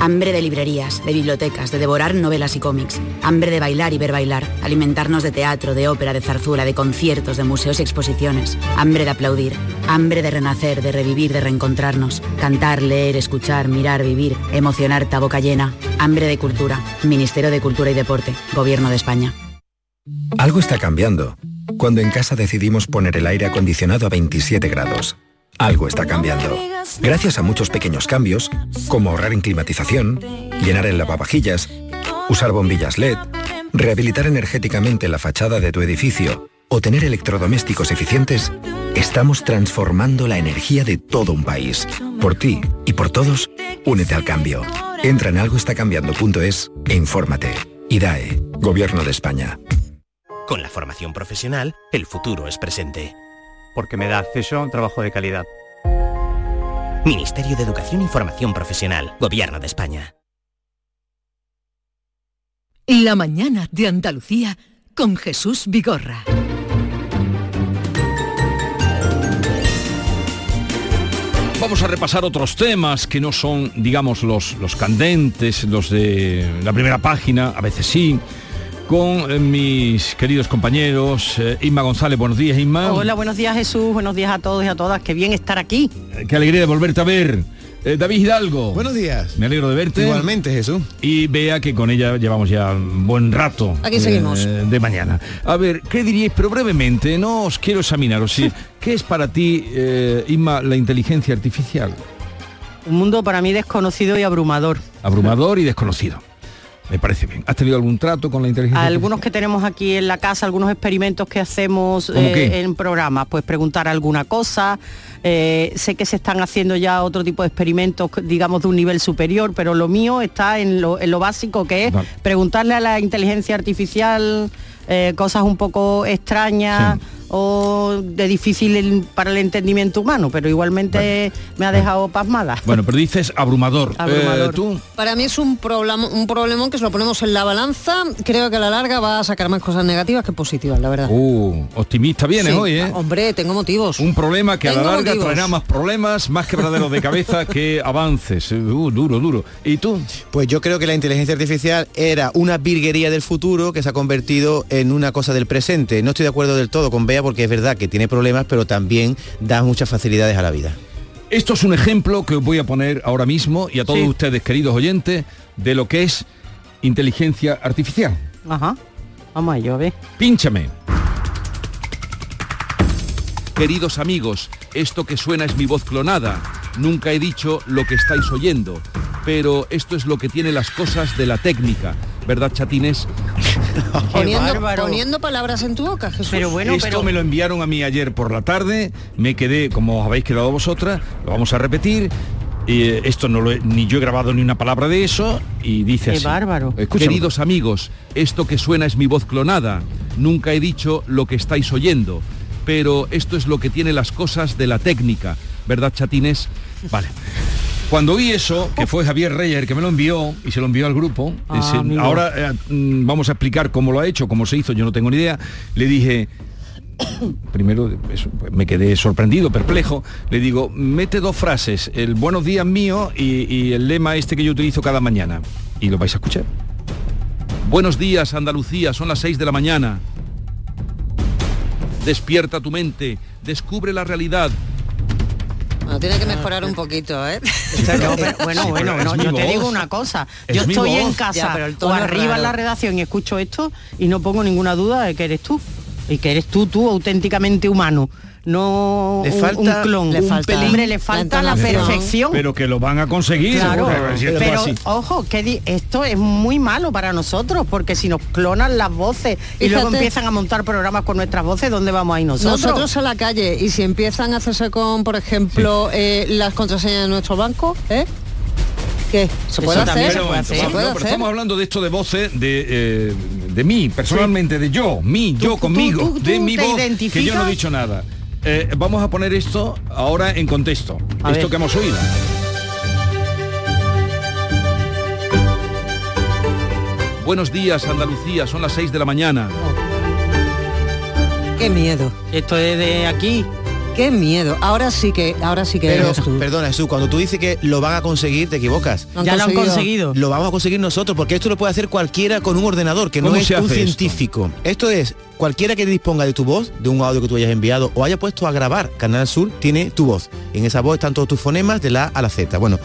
Hambre de librerías, de bibliotecas, de devorar novelas y cómics. Hambre de bailar y ver bailar. Alimentarnos de teatro, de ópera, de zarzuela, de conciertos, de museos y exposiciones. Hambre de aplaudir. Hambre de renacer, de revivir, de reencontrarnos. Cantar, leer, escuchar, mirar, vivir. Emocionarte a boca llena. Hambre de cultura. Ministerio de Cultura y Deporte. Gobierno de España. Algo está cambiando. Cuando en casa decidimos poner el aire acondicionado a 27 grados. Algo está cambiando. Gracias a muchos pequeños cambios, como ahorrar en climatización, llenar el lavavajillas, usar bombillas LED, rehabilitar energéticamente la fachada de tu edificio o tener electrodomésticos eficientes, estamos transformando la energía de todo un país. Por ti y por todos, únete al cambio. Entra en algoestacambiando.es e infórmate. IDAE, Gobierno de España. Con la formación profesional, el futuro es presente. Porque me da acceso a un trabajo de calidad. Ministerio de Educación y Formación Profesional, Gobierno de España. La mañana de Andalucía con Jesús Vigorra. Vamos a repasar otros temas que no son, digamos, los, los candentes, los de la primera página, a veces sí, con eh, mis queridos compañeros. Eh, Inma González, buenos días, Inma. Hola, buenos días, Jesús. Buenos días a todos y a todas. Qué bien estar aquí. Eh, qué alegría de volverte a ver. Eh, David Hidalgo. Buenos días. Me alegro de verte. Igualmente, Jesús. Y vea que con ella llevamos ya un buen rato. Aquí seguimos. eh, de mañana. A ver, ¿qué diríais? Pero brevemente, no os quiero examinaros. Sí, ¿Qué es para ti, eh, Inma, la inteligencia artificial? Un mundo para mí desconocido y abrumador. Abrumador y desconocido. Me parece bien. ¿Has tenido algún trato con la inteligencia Algunos que tenemos aquí en la casa, algunos experimentos que hacemos ¿Cómo eh, en programas, pues preguntar alguna cosa. eh, sé que se están haciendo ya otro tipo de experimentos, digamos, de un nivel superior, pero lo mío está en lo, en lo básico que es Vale. preguntarle a la inteligencia artificial eh, cosas un poco extrañas. o de difícil el- para el entendimiento humano, pero igualmente me ha dejado pasmada. Bueno, pero dices abrumador. Abrumador. Eh, ¿Tú? Para mí es un problema, un problemón que si lo ponemos en la balanza, creo que a la larga va a sacar más cosas negativas que positivas, la verdad. Uh, optimista vienes Sí. hoy, ¿eh? Hombre, tengo motivos. Un problema que a la larga motivos. traerá más problemas, más quebraderos de cabeza que avances. Uh, duro, duro. ¿Y tú? Pues yo creo que la inteligencia artificial era una virguería del futuro que se ha convertido en una cosa del presente. No estoy de acuerdo del todo con Bea porque es verdad que tiene problemas, pero también da muchas facilidades a la vida. Esto es un ejemplo que os voy a poner ahora mismo y a todos Sí. ustedes, queridos oyentes, de lo que es inteligencia artificial. Ajá. Vamos a ello, a ver. Pínchame. Queridos amigos, esto que suena es mi voz clonada. Nunca he dicho lo que estáis oyendo, pero esto es lo que tiene las cosas de la técnica, ¿verdad, chatines? Poniendo, poniendo palabras en tu boca, Jesús. Pero bueno, Esto pero me lo enviaron a mí ayer por la tarde, me quedé, como os habéis quedado vosotras, lo vamos a repetir. Y eh, esto no lo he- ni yo he grabado ni una palabra de eso y dice Qué así. bárbaro. Escúchame. Queridos amigos, esto que suena es mi voz clonada. Nunca he dicho lo que estáis oyendo, pero esto es lo que tiene las cosas de la técnica, ¿verdad, chatines? Vale. Cuando oí eso, que fue Javier Reyer que me lo envió y se lo envió al grupo, Ah, ese- ahora eh, mm, vamos a explicar cómo lo ha hecho, cómo se hizo, yo no tengo ni idea. Le dije, primero eso, pues, me quedé sorprendido, perplejo. Le digo, mete dos frases, el buenos días mío y, y el lema este que yo utilizo cada mañana. Y lo vais a escuchar. Buenos días, Andalucía, son las 6 de la mañana. Despierta tu mente, descubre la realidad. Bueno, tiene que mejorar un poquito, ¿eh? No, pero bueno, Sí, bueno, no, yo te voz. digo una cosa. Es Yo estoy voz. en casa Ya, pero el o arriba en la redacción y escucho esto y no pongo ninguna duda de que eres tú. Y que eres tú, tú, auténticamente humano. No Le un- falta- un clon. le un falta pelín. Hombre, le falta la, perfección. Pero que lo van a conseguir. Claro, pero ojo, que di- esto es muy malo para nosotros, porque si nos clonan las voces y luego empiezan a montar programas con nuestras voces, ¿dónde vamos a ir nosotros? Nosotros a la calle y si empiezan a hacerse con, por ejemplo, eh, las contraseñas de nuestro banco, ¿eh? ¿Qué? ¿Se puede Eso hacer? se puede ¿Se hacer. No, puede no, pero estamos hablando de esto de voces de, eh, de mí, personalmente, de yo, mí, yo tú- conmigo, tú- de mi voz, que yo no he dicho nada. Eh, vamos a poner esto ahora en contexto, A esto ver. que hemos oído. Buenos días, Andalucía, son las 6 de la mañana. Qué miedo. Esto es de aquí. Qué miedo. Ahora sí que, ahora sí que Pero, eres tú. perdona Jesús, cuando tú dices que lo van a conseguir, te equivocas. Lo ya lo han conseguido. Lo vamos a conseguir nosotros, porque esto lo puede hacer cualquiera con un ordenador, que no ¿Cómo es un hace esto? científico. Esto? es, cualquiera que disponga de tu voz, de un audio que tú hayas enviado, o haya puesto a grabar Canal Sur, tiene tu voz. En esa voz están todos tus fonemas de la A a la Z. Bueno,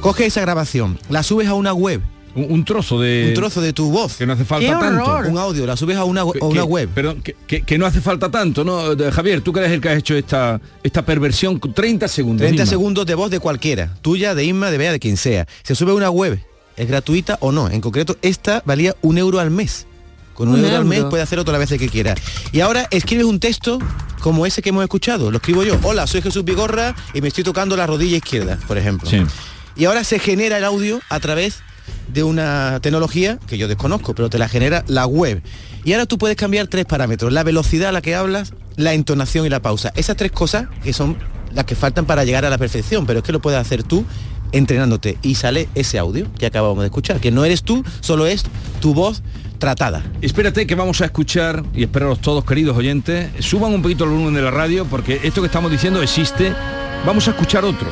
coge esa grabación, la subes a una web, Un, un trozo de... un trozo de tu voz, Que no hace falta ¡Qué tanto. un audio, la subes a una, a una que- web. Perdón, que, que- que no hace falta tanto, ¿no? De- Javier, tú que eres el que has hecho esta, esta perversión, 30 segundos. 30 Inma. segundos de voz de cualquiera, tuya, de Inma, de Bea, de quien sea. Se sube a una web, es gratuita o no. En concreto, esta valía un euro al mes. Con un, Un euro, al mes puede hacer otra vez que quiera. Y ahora escribes un texto como ese que hemos escuchado. Lo escribo yo. Hola, soy Jesús Vigorra y me estoy tocando la rodilla izquierda, por ejemplo. Sí. Y ahora se genera el audio a través de una tecnología que yo desconozco, pero te la genera la web. Y ahora tú puedes cambiar tres parámetros, la velocidad a la que hablas, la entonación y la pausa. Esas tres cosas que son las que faltan para llegar a la perfección, pero es que lo puedes hacer tú entrenándote y sale ese audio que acabamos de escuchar, que no eres tú, solo es tu voz tratada. Espérate que vamos a escuchar, y esperaros todos queridos oyentes, suban un poquito el volumen de la radio porque esto que estamos diciendo existe. Vamos a escuchar otro.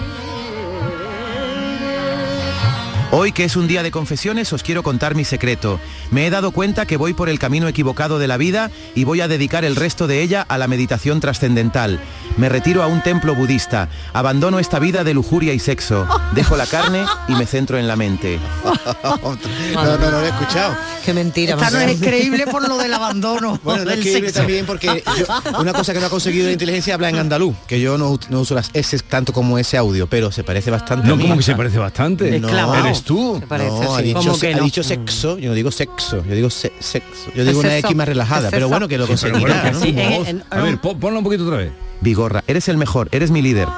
Hoy que es un día de confesiones os quiero contar mi secreto. Me he dado cuenta que voy por el camino equivocado de la vida y voy a dedicar el resto de ella a la meditación trascendental. Me retiro a un templo budista, abandono esta vida de lujuria y sexo, dejo la carne y me centro en la mente. no, no, no lo he escuchado. Qué mentira. Esta no es creíble por lo del abandono. Bueno, no es creíble sexo. también porque yo- una cosa que no ha conseguido la inteligencia habla en andaluz, que yo no, no uso las S tanto como ese audio, pero se parece bastante. a No, mí. como que se parece bastante. No. Eres tú. parece, no, ha sí. dicho, ¿Cómo que ha no? dicho sexo, yo no digo sexo, yo digo se- sexo. Yo digo una sexo. X más relajada, pero sexo. bueno que lo conseguirá. A ver, pon- ponlo un poquito otra vez. Vigorra, eres el mejor, eres mi líder.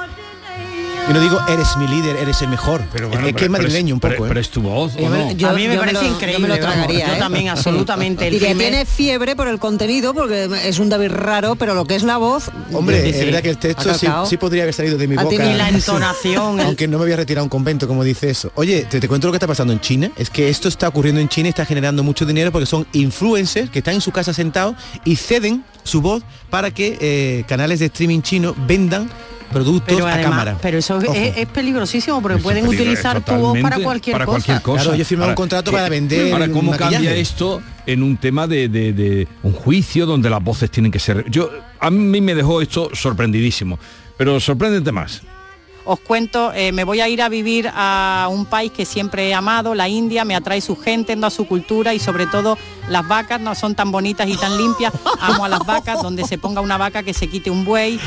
Yo no digo eres mi líder, eres el mejor. Pero es, bueno, es que es madrileño un pero- poco. ¿eh? Pero es tu voz, ¿o Yo no? yo- a mí me yo parece lo- increíble. Yo me lo tragaría. yo ¿eh? también, absolutamente. El Diría, primer- tiene fiebre por el contenido, porque es un David raro, pero lo que es la voz... Hombre, es sí. verdad que el texto sí, podría haber salido de mi boca. ni la entonación, el- Aunque no me voy a retirar a un convento, como dice eso. Oye, te, te cuento lo que está pasando en China. Es que esto está ocurriendo en China y está generando mucho dinero porque son influencers que están en su casa sentados y ceden su voz para que eh, canales de streaming chino vendan productos pero a además, cámara. pero eso es, es peligrosísimo porque Eso pueden utilizar tu voz para cualquier para cosa. cualquier cosa. Claro, yo firmado un contrato para vender Ahora, ¿cómo maquillaje. cambia esto en un tema de, de- de un juicio donde las voces tienen que ser... Yo A mí me dejó esto sorprendidísimo. Pero sorpréndete más. Os cuento, eh, me voy a ir a vivir a un país que siempre he amado, la India, me atrae su gente, a su cultura y sobre todo las vacas no son tan bonitas y tan limpias. Amo a las vacas, donde se ponga una vaca que se quite un buey.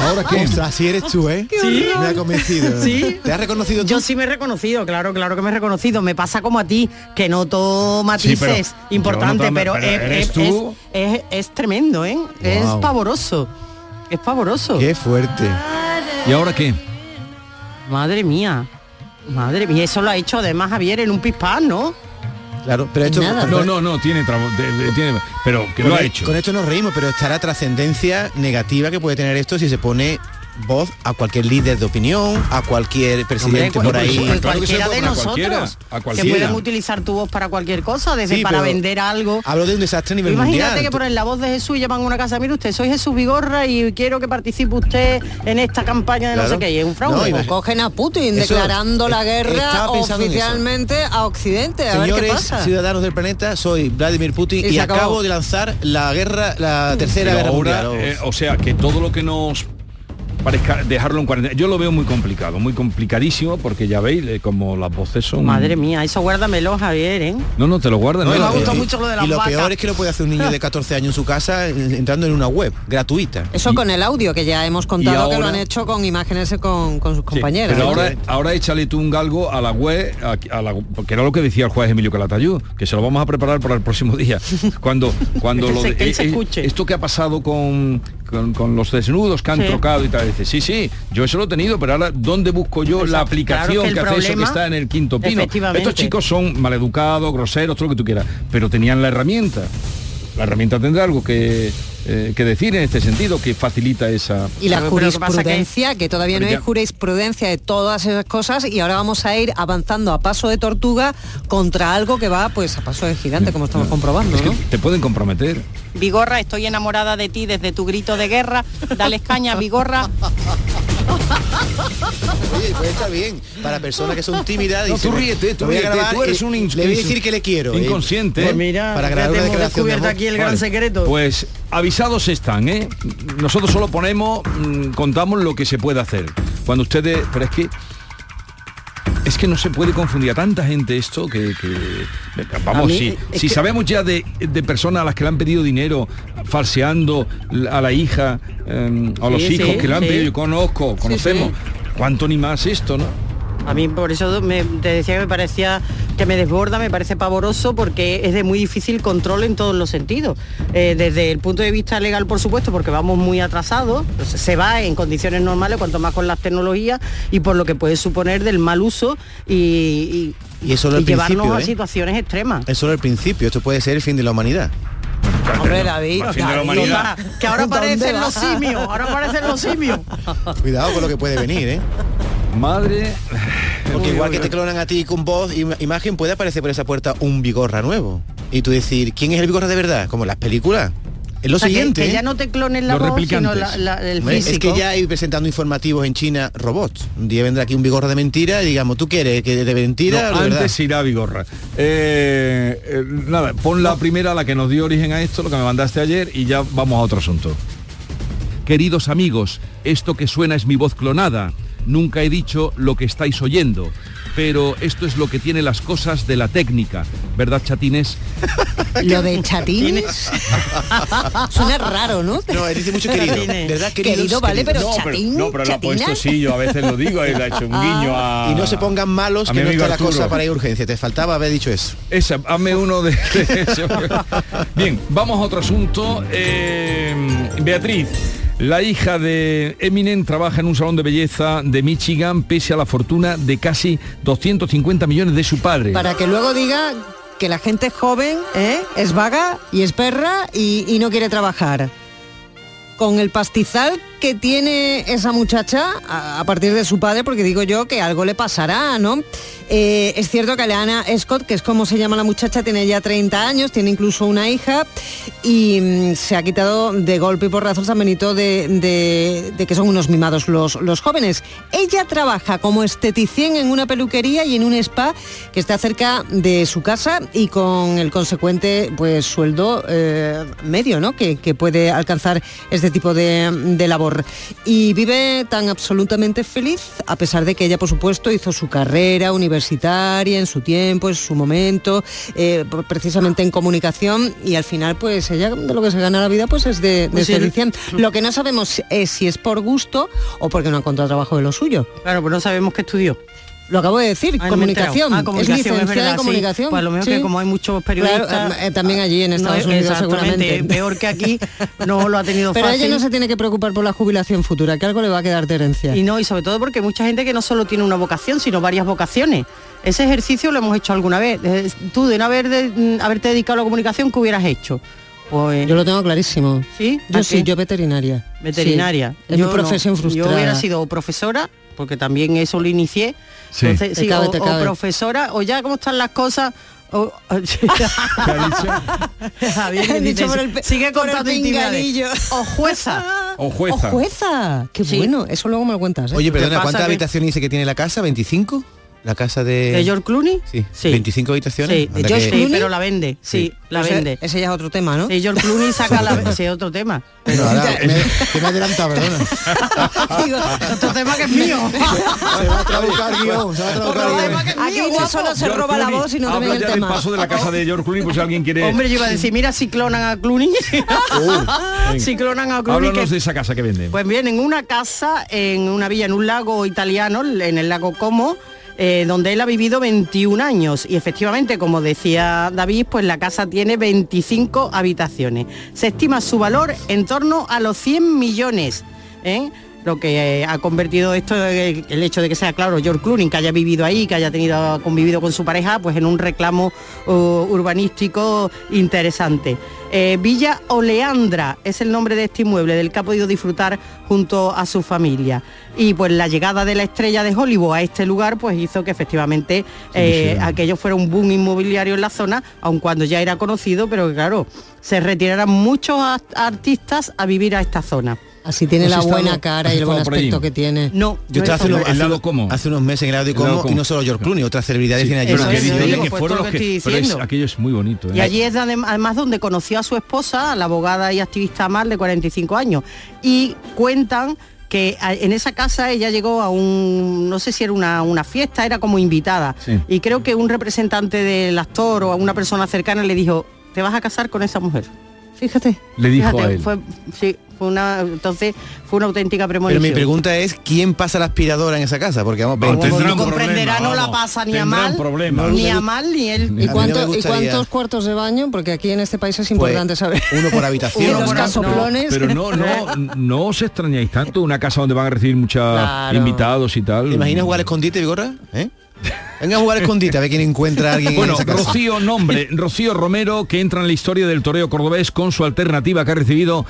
Ahora qué. Ostras, así eres tú, ¿eh? Sí. Me ha convencido. Sí. ¿Te has reconocido tú? Yo sí me he reconocido, claro, claro que me he reconocido. Me pasa como a ti, que noto matices pero importantes, no pero, tam- pero es, eres es- tú. es- es- es tremendo, ¿eh? Es pavoroso. Es pavoroso. Qué fuerte. ¿Y ahora qué? Madre mía. Madre mía, eso lo ha hecho además Javier en un pispán, ¿no? Claro, pero esto... No, no, no, tiene, de- de- tiene pero que Con lo ha e- hecho. Con esto nos reímos, pero está la trascendencia negativa que puede tener esto si se pone voz a cualquier líder de opinión, a cualquier presidente Hombre, por ahí. cual- cualquiera de nosotros. a que cualquiera. pueden utilizar tu voz para cualquier cosa, desde Sí, para vender algo. Hablo de un desastre a nivel Imagínate mundial. que ponen la voz de Jesús y llaman a una casa, mire usted, soy Jesús Vigorra y quiero que participe usted en esta campaña de no Claro. sé qué, y es un fraude. No, cogen a Putin Eso, declarando la guerra oficialmente a Occidente. A ver qué Señores pasa. ciudadanos del planeta, soy Vladimir Putin Y acabo de lanzar la guerra, la tercera Pero guerra ahora, mundial. eh, o sea, que todo lo que nos parezca dejarlo en cuarentena, yo lo veo muy complicado, muy complicadísimo, porque ya veis eh, como las voces son... Madre mía, eso guárdamelo, Javier, ¿eh? No, no, te lo guardan. No, no, lo- gustado y- mucho lo de y lo vacas. peor es que lo puede hacer un niño de 14 años en su casa eh, entrando en una web gratuita. Eso con el audio, que ya hemos contado que lo han hecho con imágenes con, con sus compañeros. Pero ahora, ahora échale tú un galgo a la web, a, a la- porque era lo que decía el juez Emilio Calatayud, que se lo vamos a preparar para el próximo día. Cuando, cuando Que lo se- de- que él se eh, eh, escuche. esto que ha pasado con, con, con los desnudos que han Sí. trocado y tal, dice, sí, sí, yo eso lo he tenido, pero ahora ¿dónde busco yo la aplicación Claro que hace eso que está en el quinto pino? Estos chicos son maleducados, groseros, todo lo que tú quieras, pero tenían la herramienta. La herramienta tendrá algo que, eh, que decir en este sentido, que facilita esa... Y la que jurisprudencia, que, todavía no hay jurisprudencia de todas esas cosas y ahora vamos a ir avanzando a paso de tortuga contra algo que va pues a paso de gigante, como estamos comprobando, Es que ¿no? te pueden comprometer. Vigorra, estoy enamorada de ti desde tu grito de guerra. Dale caña, Vigorra. Oye, pues está bien. Para personas que son tímidas. No, tú ríete, tú "Lo voy a ríete, grabar tú eres un Le voy a decir que le quiero. ¿eh? Inconsciente. Pues mira, para ya grabar una declaración descubierto aquí el gran Vale. secreto. Pues avisados están, ¿eh? Nosotros solo ponemos, mm, contamos lo que se puede hacer. Cuando ustedes, pero es que es que no se puede confundir a tanta gente esto que, que- vamos, mí, si, es si que- sabemos ya de, de personas a las que le han pedido dinero falseando a la hija, eh, a los Sí, hijos sí, que le han sí. pedido, yo conozco, conocemos, cuánto ni más esto, ¿no? A mí por eso me, te decía que me parecía que me desborda, me parece pavoroso porque es de muy difícil control en todos los sentidos. Eh, desde el punto de vista legal, por supuesto, porque vamos muy atrasados, pues, se va en condiciones normales, cuanto más con las tecnologías, y por lo que puede suponer del mal uso y, y- Y eso es y llevarnos a ¿eh? situaciones extremas. Es solo el principio. Esto puede ser el fin de la humanidad. Hombre, David, de la humanidad. Que ahora ¿Dónde aparecen los simios, ahora aparecen los simios. Cuidado con lo que puede venir, ¿eh? Madre. Porque igual que te clonan a ti con voz y imagen, puede aparecer por esa puerta un bigorra nuevo. Y tú decir, ¿quién es el bigorra de verdad? Como en las películas. Es lo O sea, que- siguiente. que, ¿eh? ya no te clonen la Los voz, sino replicantes. la- la- el Hombre, físico. es que ya hay presentando informativos en China robots. Un día vendrá aquí un bigorra de mentira y digamos, ¿tú quieres que de mentira No, o de verdad? antes irá Vigorra. Eh, eh, nada, pon la primera, la que nos dio origen a esto, lo que me mandaste ayer, y ya vamos a otro asunto. Queridos amigos, esto que suena es mi voz clonada. Nunca he dicho lo que estáis oyendo, pero esto es lo que tiene las cosas de la técnica, ¿verdad, chatines? Lo de chatines suena raro, ¿no? No, él dice mucho querido. ¿Verdad, queridos? Querido, vale, Queridos. pero no, chatín, pero, no, pero lo ha puesto sí, yo a veces lo digo, él ha hecho un guiño a... Y no se pongan malos a que no amigo está la cosa para ir a urgencia. Te faltaba haber dicho eso. Esa, hazme uno de, de eso. Bien, vamos a otro asunto. Eh, Beatriz, la hija de Eminem trabaja en un salón de belleza de Michigan pese a la fortuna de casi 250 millones de su padre. Para que luego diga que la gente joven ¿eh? es vaga y es perra y, y no quiere trabajar. Con el pastizal que tiene esa muchacha a, partir de su padre, porque digo yo que algo le pasará, ¿no? Eh, es cierto que Aleana Scott, que es como se llama la muchacha, tiene ya 30 años, tiene incluso una hija y mm, se ha quitado de golpe y porrazo el San Benito de, que son unos mimados los, los jóvenes. Ella trabaja como esteticien en una peluquería y en un spa que está cerca de su casa y con el consecuente pues sueldo eh, medio, ¿no? Que, que puede alcanzar este tipo de labor. Y vive tan absolutamente feliz, a pesar de que ella, por supuesto, hizo su carrera universitaria en su tiempo, en su momento, eh, precisamente en comunicación y al final, pues ella de lo que se gana la vida, pues es de, de Pues sí. Lo que no sabemos es si es por gusto o porque no ha encontrado trabajo de lo suyo. Claro, pues no sabemos qué estudió. Lo acabo de decir, Ah, comunicación. Ah, comunicación, es licenciada sí. comunicación. Pues a lo mejor Sí. que como hay muchos periodistas... Claro, eh, también allí en Estados No, Unidos seguramente. peor que aquí, no lo ha tenido Pero fácil. ella no se tiene que preocupar por la jubilación futura, que algo le va a quedar de herencia. Y no, y sobre todo porque mucha gente que no solo tiene una vocación, sino varias vocaciones. Ese ejercicio lo hemos hecho alguna vez. Eh, Tú, de no haber de- mm, haberte dedicado a la comunicación, ¿qué hubieras hecho? Pues, Yo lo tengo clarísimo. ¿Sí? Yo ¿A sí, qué? yo veterinaria. veterinaria. Sí. Es Yo mi no. profesión frustrada. Yo hubiera sido o profesora, porque también eso lo inicié. Sí. Entonces, sí, cabe, o, o profesora, o ya cómo están las cosas. O, Javier dicho por el sigue contando intimidades. O jueza. O ¡Oh, jueza! ¡Qué bueno! Eso luego me lo cuentas. ¿eh? Oye, perdona, ¿cuántas habitaciones dice que tiene la casa? ¿25? ¿La casa de...? ¿De George Clooney? Sí, Sí. 25 habitaciones. Sí, George que- Clooney, pero la vende. Sí, la Ese- vende. Ese ya es otro tema, ¿no? Sí, George Clooney saca la... Sí, otro tema. Pero ahora, me, que me he adelantado, perdona. otro tema que es mío. Se va a trabucar guion, se va a trabucar guion. Aquí no solo se George roba la voz, sino también el tema. paso de la casa de George Clooney, por si alguien quiere... Hombre, yo iba a decir, mira si clonan a Clooney. si clonan a Clooney. Háblanos que- de esa casa que vende. Pues bien, en una casa, en una villa, en un lago italiano, en el lago Como, eh, donde él ha vivido 21 años. Y efectivamente, como decía David, pues la casa tiene 25 habitaciones. Se estima su valor en torno a los 100 millones. ¿eh? Lo que eh, ha convertido esto, el hecho de que sea, claro, George Clooney, que haya vivido ahí, que haya tenido, convivido con su pareja, pues en un reclamo uh, urbanístico interesante. Eh, Villa Oleandra es el nombre de este inmueble del que ha podido disfrutar junto a su familia. Y pues la llegada de la estrella de Hollywood a este lugar pues hizo que efectivamente eh, sí. aquello fuera un boom inmobiliario en la zona, aun cuando ya era conocido, pero que, claro, se retiraran muchos artistas a vivir a esta zona. Así tiene ¿Has la estado- buena cara y el buen aspecto que tiene. No, Yo no estaba hace unos, lado Como. hace unos meses en el lado de Como, y no solo George Clooney, otras celebridades Sí, tienen pues aquello es muy bonito. ¿eh? Y allí es además donde conoció a su esposa, la abogada y activista Amal, de 45 años. Y cuentan que a- en esa casa ella llegó a un, no sé si era una, una fiesta, era como invitada. Sí. Y creo que un representante del actor o a una persona cercana le dijo, te vas a casar con esa mujer. Fíjate. Le dijo Fíjate, a él. Fue, sí, fue una, entonces fue una auténtica Pero premonición. mi pregunta es, ¿quién pasa la aspiradora en esa casa? Porque vamos, Vamos, 20 tendrán Como un comprenderá, problema, no la vamos. pasa ni a mal, ni a mal ni él. ¿Y, no cuánto- cuántos cuartos de baño? Porque aquí en este país es Pues, importante saber. uno por habitación. Casoplones. Pero no, no, no os extrañáis tanto una casa donde van a recibir muchos Claro. invitados y tal. ¿Te imaginas jugar al escondite, Vigorra? ¿Eh? Venga a jugar al escondite, a ver quién encuentra a alguien Bueno, en esa casa. Rocío, nombre, Rocío Romero, que entra en la historia del toreo cordobés con su alternativa que ha recibido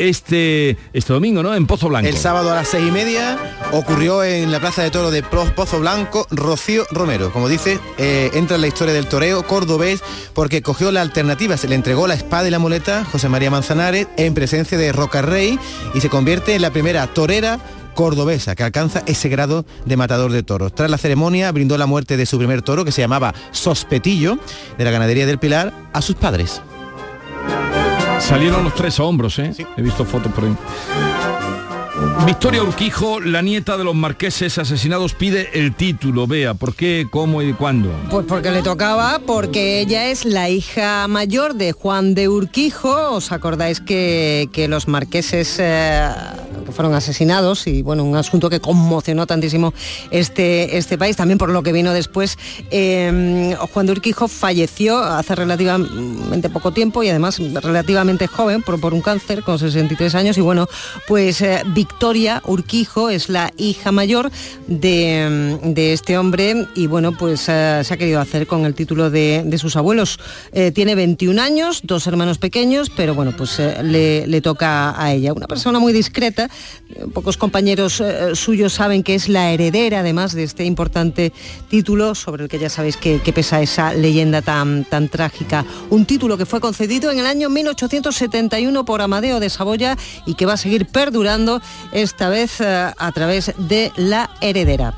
este, este domingo, ¿no? En Pozo Blanco. El sábado a las seis y media ocurrió en la Plaza de Toro de Pozo Blanco Rocío Romero. Como dice, eh, entra en la historia del toreo cordobés porque cogió la alternativa, se le entregó la espada y la muleta José María Manzanares en presencia de Roca Rey y se convierte en la primera torera cordobesa que alcanza ese grado de matador de toros. Tras la ceremonia brindó la muerte de su primer toro que se llamaba Sospetillo de la ganadería del Pilar a sus padres. Salieron los tres a hombros, ¿eh? He visto fotos por ahí. Victoria Urquijo, la nieta de los marqueses asesinados, pide el título. Vea, ¿por qué, cómo y cuándo? Pues porque le tocaba, porque ella es la hija mayor de Juan de Urquijo. ¿Os acordáis que, que los marqueses eh, fueron asesinados? Y bueno, un asunto que conmocionó tantísimo este, este país, también por lo que vino después. Eh, Juan de Urquijo falleció hace relativamente poco tiempo y además relativamente joven por, por un cáncer con 63 años. Y bueno, pues eh, Victoria Urquijo es la hija mayor de, de este hombre y bueno, pues eh, se ha querido hacer con el título de, de sus abuelos. Eh, tiene 21 años, dos hermanos pequeños, pero bueno, pues le, le toca a ella. Una persona muy discreta, pocos compañeros eh, suyos saben que es la heredera además de este importante título sobre el que ya sabéis que, pesa esa leyenda tan, tan trágica. Un título que fue concedido en el año 1871 por Amadeo de Saboya y que va a seguir perdurando esta vez eh, a través de la heredera.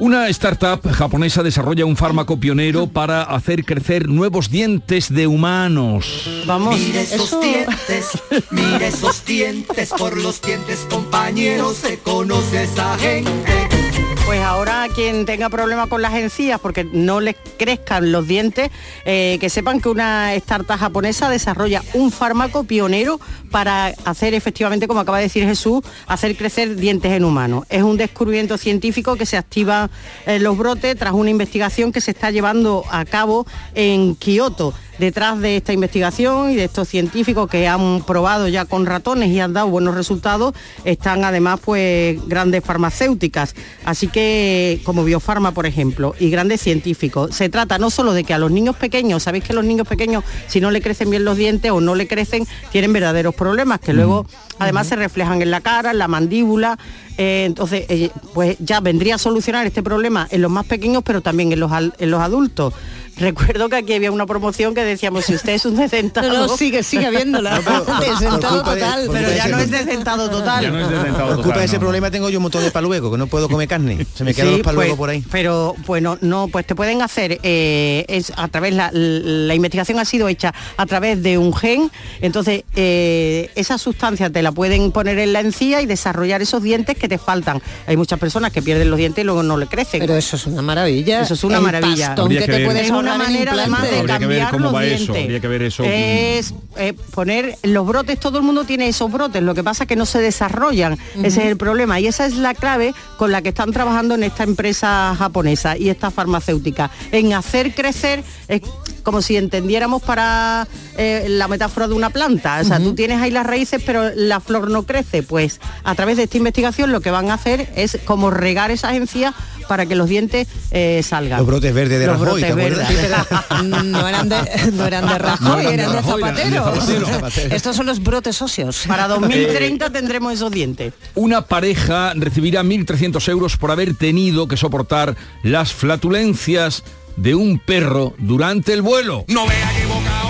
Una startup japonesa desarrolla un fármaco pionero para hacer crecer nuevos dientes de humanos. Vamos, Mire esos eso- dientes, mire esos dientes, por los dientes compañeros se conoce a esa gente. Pues ahora quien tenga problemas con las encías porque no les crezcan los dientes, eh, que sepan que una startup japonesa desarrolla un fármaco pionero para hacer efectivamente, como acaba de decir Jesús, hacer crecer dientes en humanos. Es un descubrimiento científico que se activa en los brotes tras una investigación que se está llevando a cabo en Kioto. Detrás de esta investigación y de estos científicos que han probado ya con ratones y han dado buenos resultados, están además pues grandes farmacéuticas, así que como Biofarma por ejemplo, y grandes científicos. Se trata no solo de que a los niños pequeños, sabéis que los niños pequeños si no le crecen bien los dientes o no le crecen, tienen verdaderos problemas que luego además se reflejan en la cara, en la mandíbula. eh, entonces, eh, pues ya vendría a solucionar este problema en los más pequeños, pero también en los, en los adultos. Recuerdo que aquí había una promoción que decíamos, si usted es un desdentado... No, no, sigue, sigue habiéndola. Total. Pero ya no es desdentado total. Ya no es desdentado Por culpa de ese no. problema tengo yo un montón de paluego, que no puedo comer carne. Se me quedan Sí, los paluegos pues, por ahí. Pero bueno, no, pues te pueden hacer eh, es a través la, la investigación ha sido hecha a través de un gen, entonces eh, esa sustancia te la pueden poner en la encía y desarrollar esos dientes que te faltan. Hay muchas personas que pierden los dientes y luego no le crecen. Pero eso es una maravilla. Eso es una El maravilla. pastón que te puedes una manera además de Habría cambiar los va eso, dientes. habría que ver eso. Es eh, poner los brotes, todo el mundo tiene esos brotes, lo que pasa es que no se desarrollan, ese es el problema y esa es la clave con la que están trabajando en esta empresa japonesa y esta farmacéutica, en hacer crecer, es como si entendiéramos para eh, la metáfora de una planta, o sea, tú tienes ahí las raíces pero la flor no crece, pues a través de esta investigación lo que van a hacer es como regar esas encías para que los dientes eh, salgan. Los brotes verdes de Los Rajoy, ¿te brotes verdes. no eran de, no eran de Rajoy, No eran de eran de Rajoy, eran de Zapatero. Zapatero. Estos son los brotes óseos. Para 2030 tendremos esos dientes. Una pareja recibirá 1.300 euros por haber tenido que soportar las flatulencias de un perro durante el vuelo. No vea que bocao,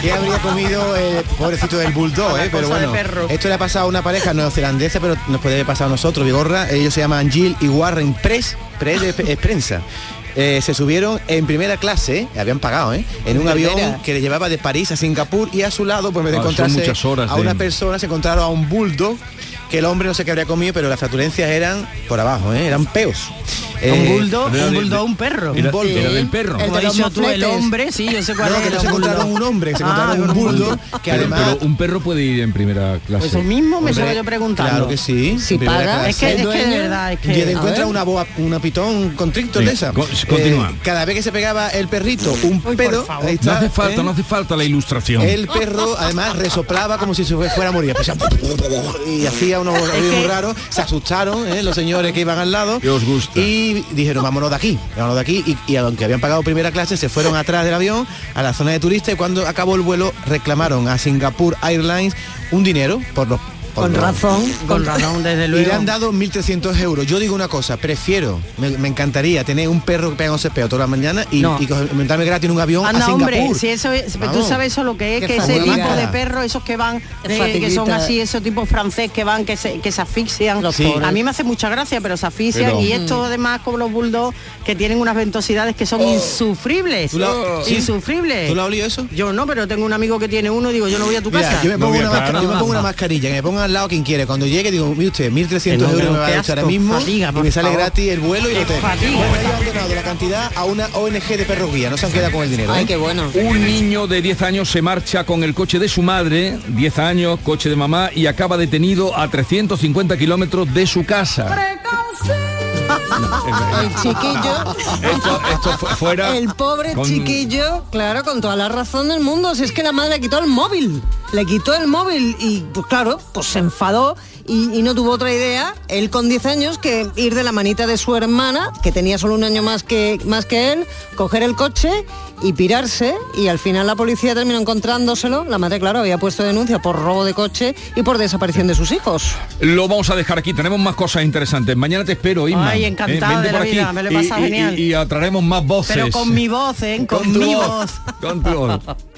¿Qué habría comido el pobrecito del bulldog, eh? Pero bueno, perro. esto le ha pasado a una pareja neozelandesa, pero nos puede haber pasado a nosotros, Vigorra. Ellos se llaman Jill y Warren Press, Press de es prensa. Eh, se subieron en primera clase, habían pagado, ¿eh? en un avión que le llevaba de París a Singapur y a su lado, pues vez de Ah, encontrarse muchas horas a de- una persona, se encontraron a un bulldog que el hombre no sé qué habría comido, pero las flatulencias eran por abajo, ¿eh? eran peos. Un Eh, bulldog, era un bulldog, un perro. Era, bulldog. era del perro. El de los dicho tú, el hombre, sí, yo sé cuál No, es. que no se el encontraron bulldog. un hombre, se Ah, encontraron un un bulldog que Pero, además... pero un perro puede ir en primera clase. Pues eso mismo me estaba yo preguntando. Claro que sí. Si paga, clase. Es que, El es que de verdad, es Y que... te encuentra ver. una boa, una pitón constrictor Sí, de esa. co- continúa. cada vez que se pegaba el perrito un por pedo, ahí No está, hace falta, ¿eh? no hace falta la ilustración. El perro además resoplaba como si se fuera a morir. Y hacía unos ruidos raros. Se asustaron ¿eh? los señores que iban al lado. ¿Qué os gusta? Y dijeron, vámonos de aquí, vámonos de aquí. Y, aunque habían pagado primera clase, se fueron atrás del avión a la zona de turistas y cuando acabó el vuelo reclamaron a Singapore Airlines un dinero por los... Con razón. Con razón, desde y luego. le han dado 1.300 euros. Yo digo una cosa, prefiero, me, me encantaría tener un perro que pega un peo toda la mañana y, No. y montarme gratis en un avión a Anda, Singapur. hombre, si eso es, tú sabes eso lo que es, Qué que ese tipo de perros, esos que van, de- que son así, esos tipos francés que van, que se, que se asfixian. Los pobres. A mí me hace mucha gracia, pero se asfixian Pero- y esto además como los bulldogs que tienen unas ventosidades que son insufribles. ¿Tú la- sí? Insufribles. ¿Tú lo has olido eso? Yo no, pero tengo un amigo que tiene uno y digo, yo no voy a tu Mira, casa. yo me, pongo a una parar. masca- yo me pongo una mascarilla, que me ponga al lado quien quiere. Cuando llegue digo, mire usted, 1.300 Que no, euros me va a echar ahora mismo fatiga, y me sale favor. gratis el vuelo y el hotel. donado la cantidad a una ONG de perros guía, no se han quedado con el dinero. Ay, ¿eh? qué bueno. Un niño de 10 años se marcha con el coche de su madre, 10 años, coche de mamá, y acaba detenido a 350 kilómetros de su casa. El chiquillo. Esto, esto fu- fuera... El pobre con- chiquillo, claro, con toda la razón del mundo. Si es que la madre le quitó el móvil. Le quitó el móvil y, pues claro, pues se enfadó y, y no tuvo otra idea, él con 10 años, que ir de la manita de su hermana, que tenía solo un año más que, más que él, coger el coche y pirarse. Y al final la policía terminó encontrándoselo. La madre, claro, había puesto denuncia por robo de coche y por desaparición de sus hijos. Lo vamos a dejar aquí, tenemos más cosas interesantes. Mañana te espero, Inma. Ay, encantada vente de la por aquí vida, me lo he y- pasado y- genial. Y, y atraeremos más voces. Pero con mi voz, ¿eh? Con, tu mi voz, voz. Con tu voz.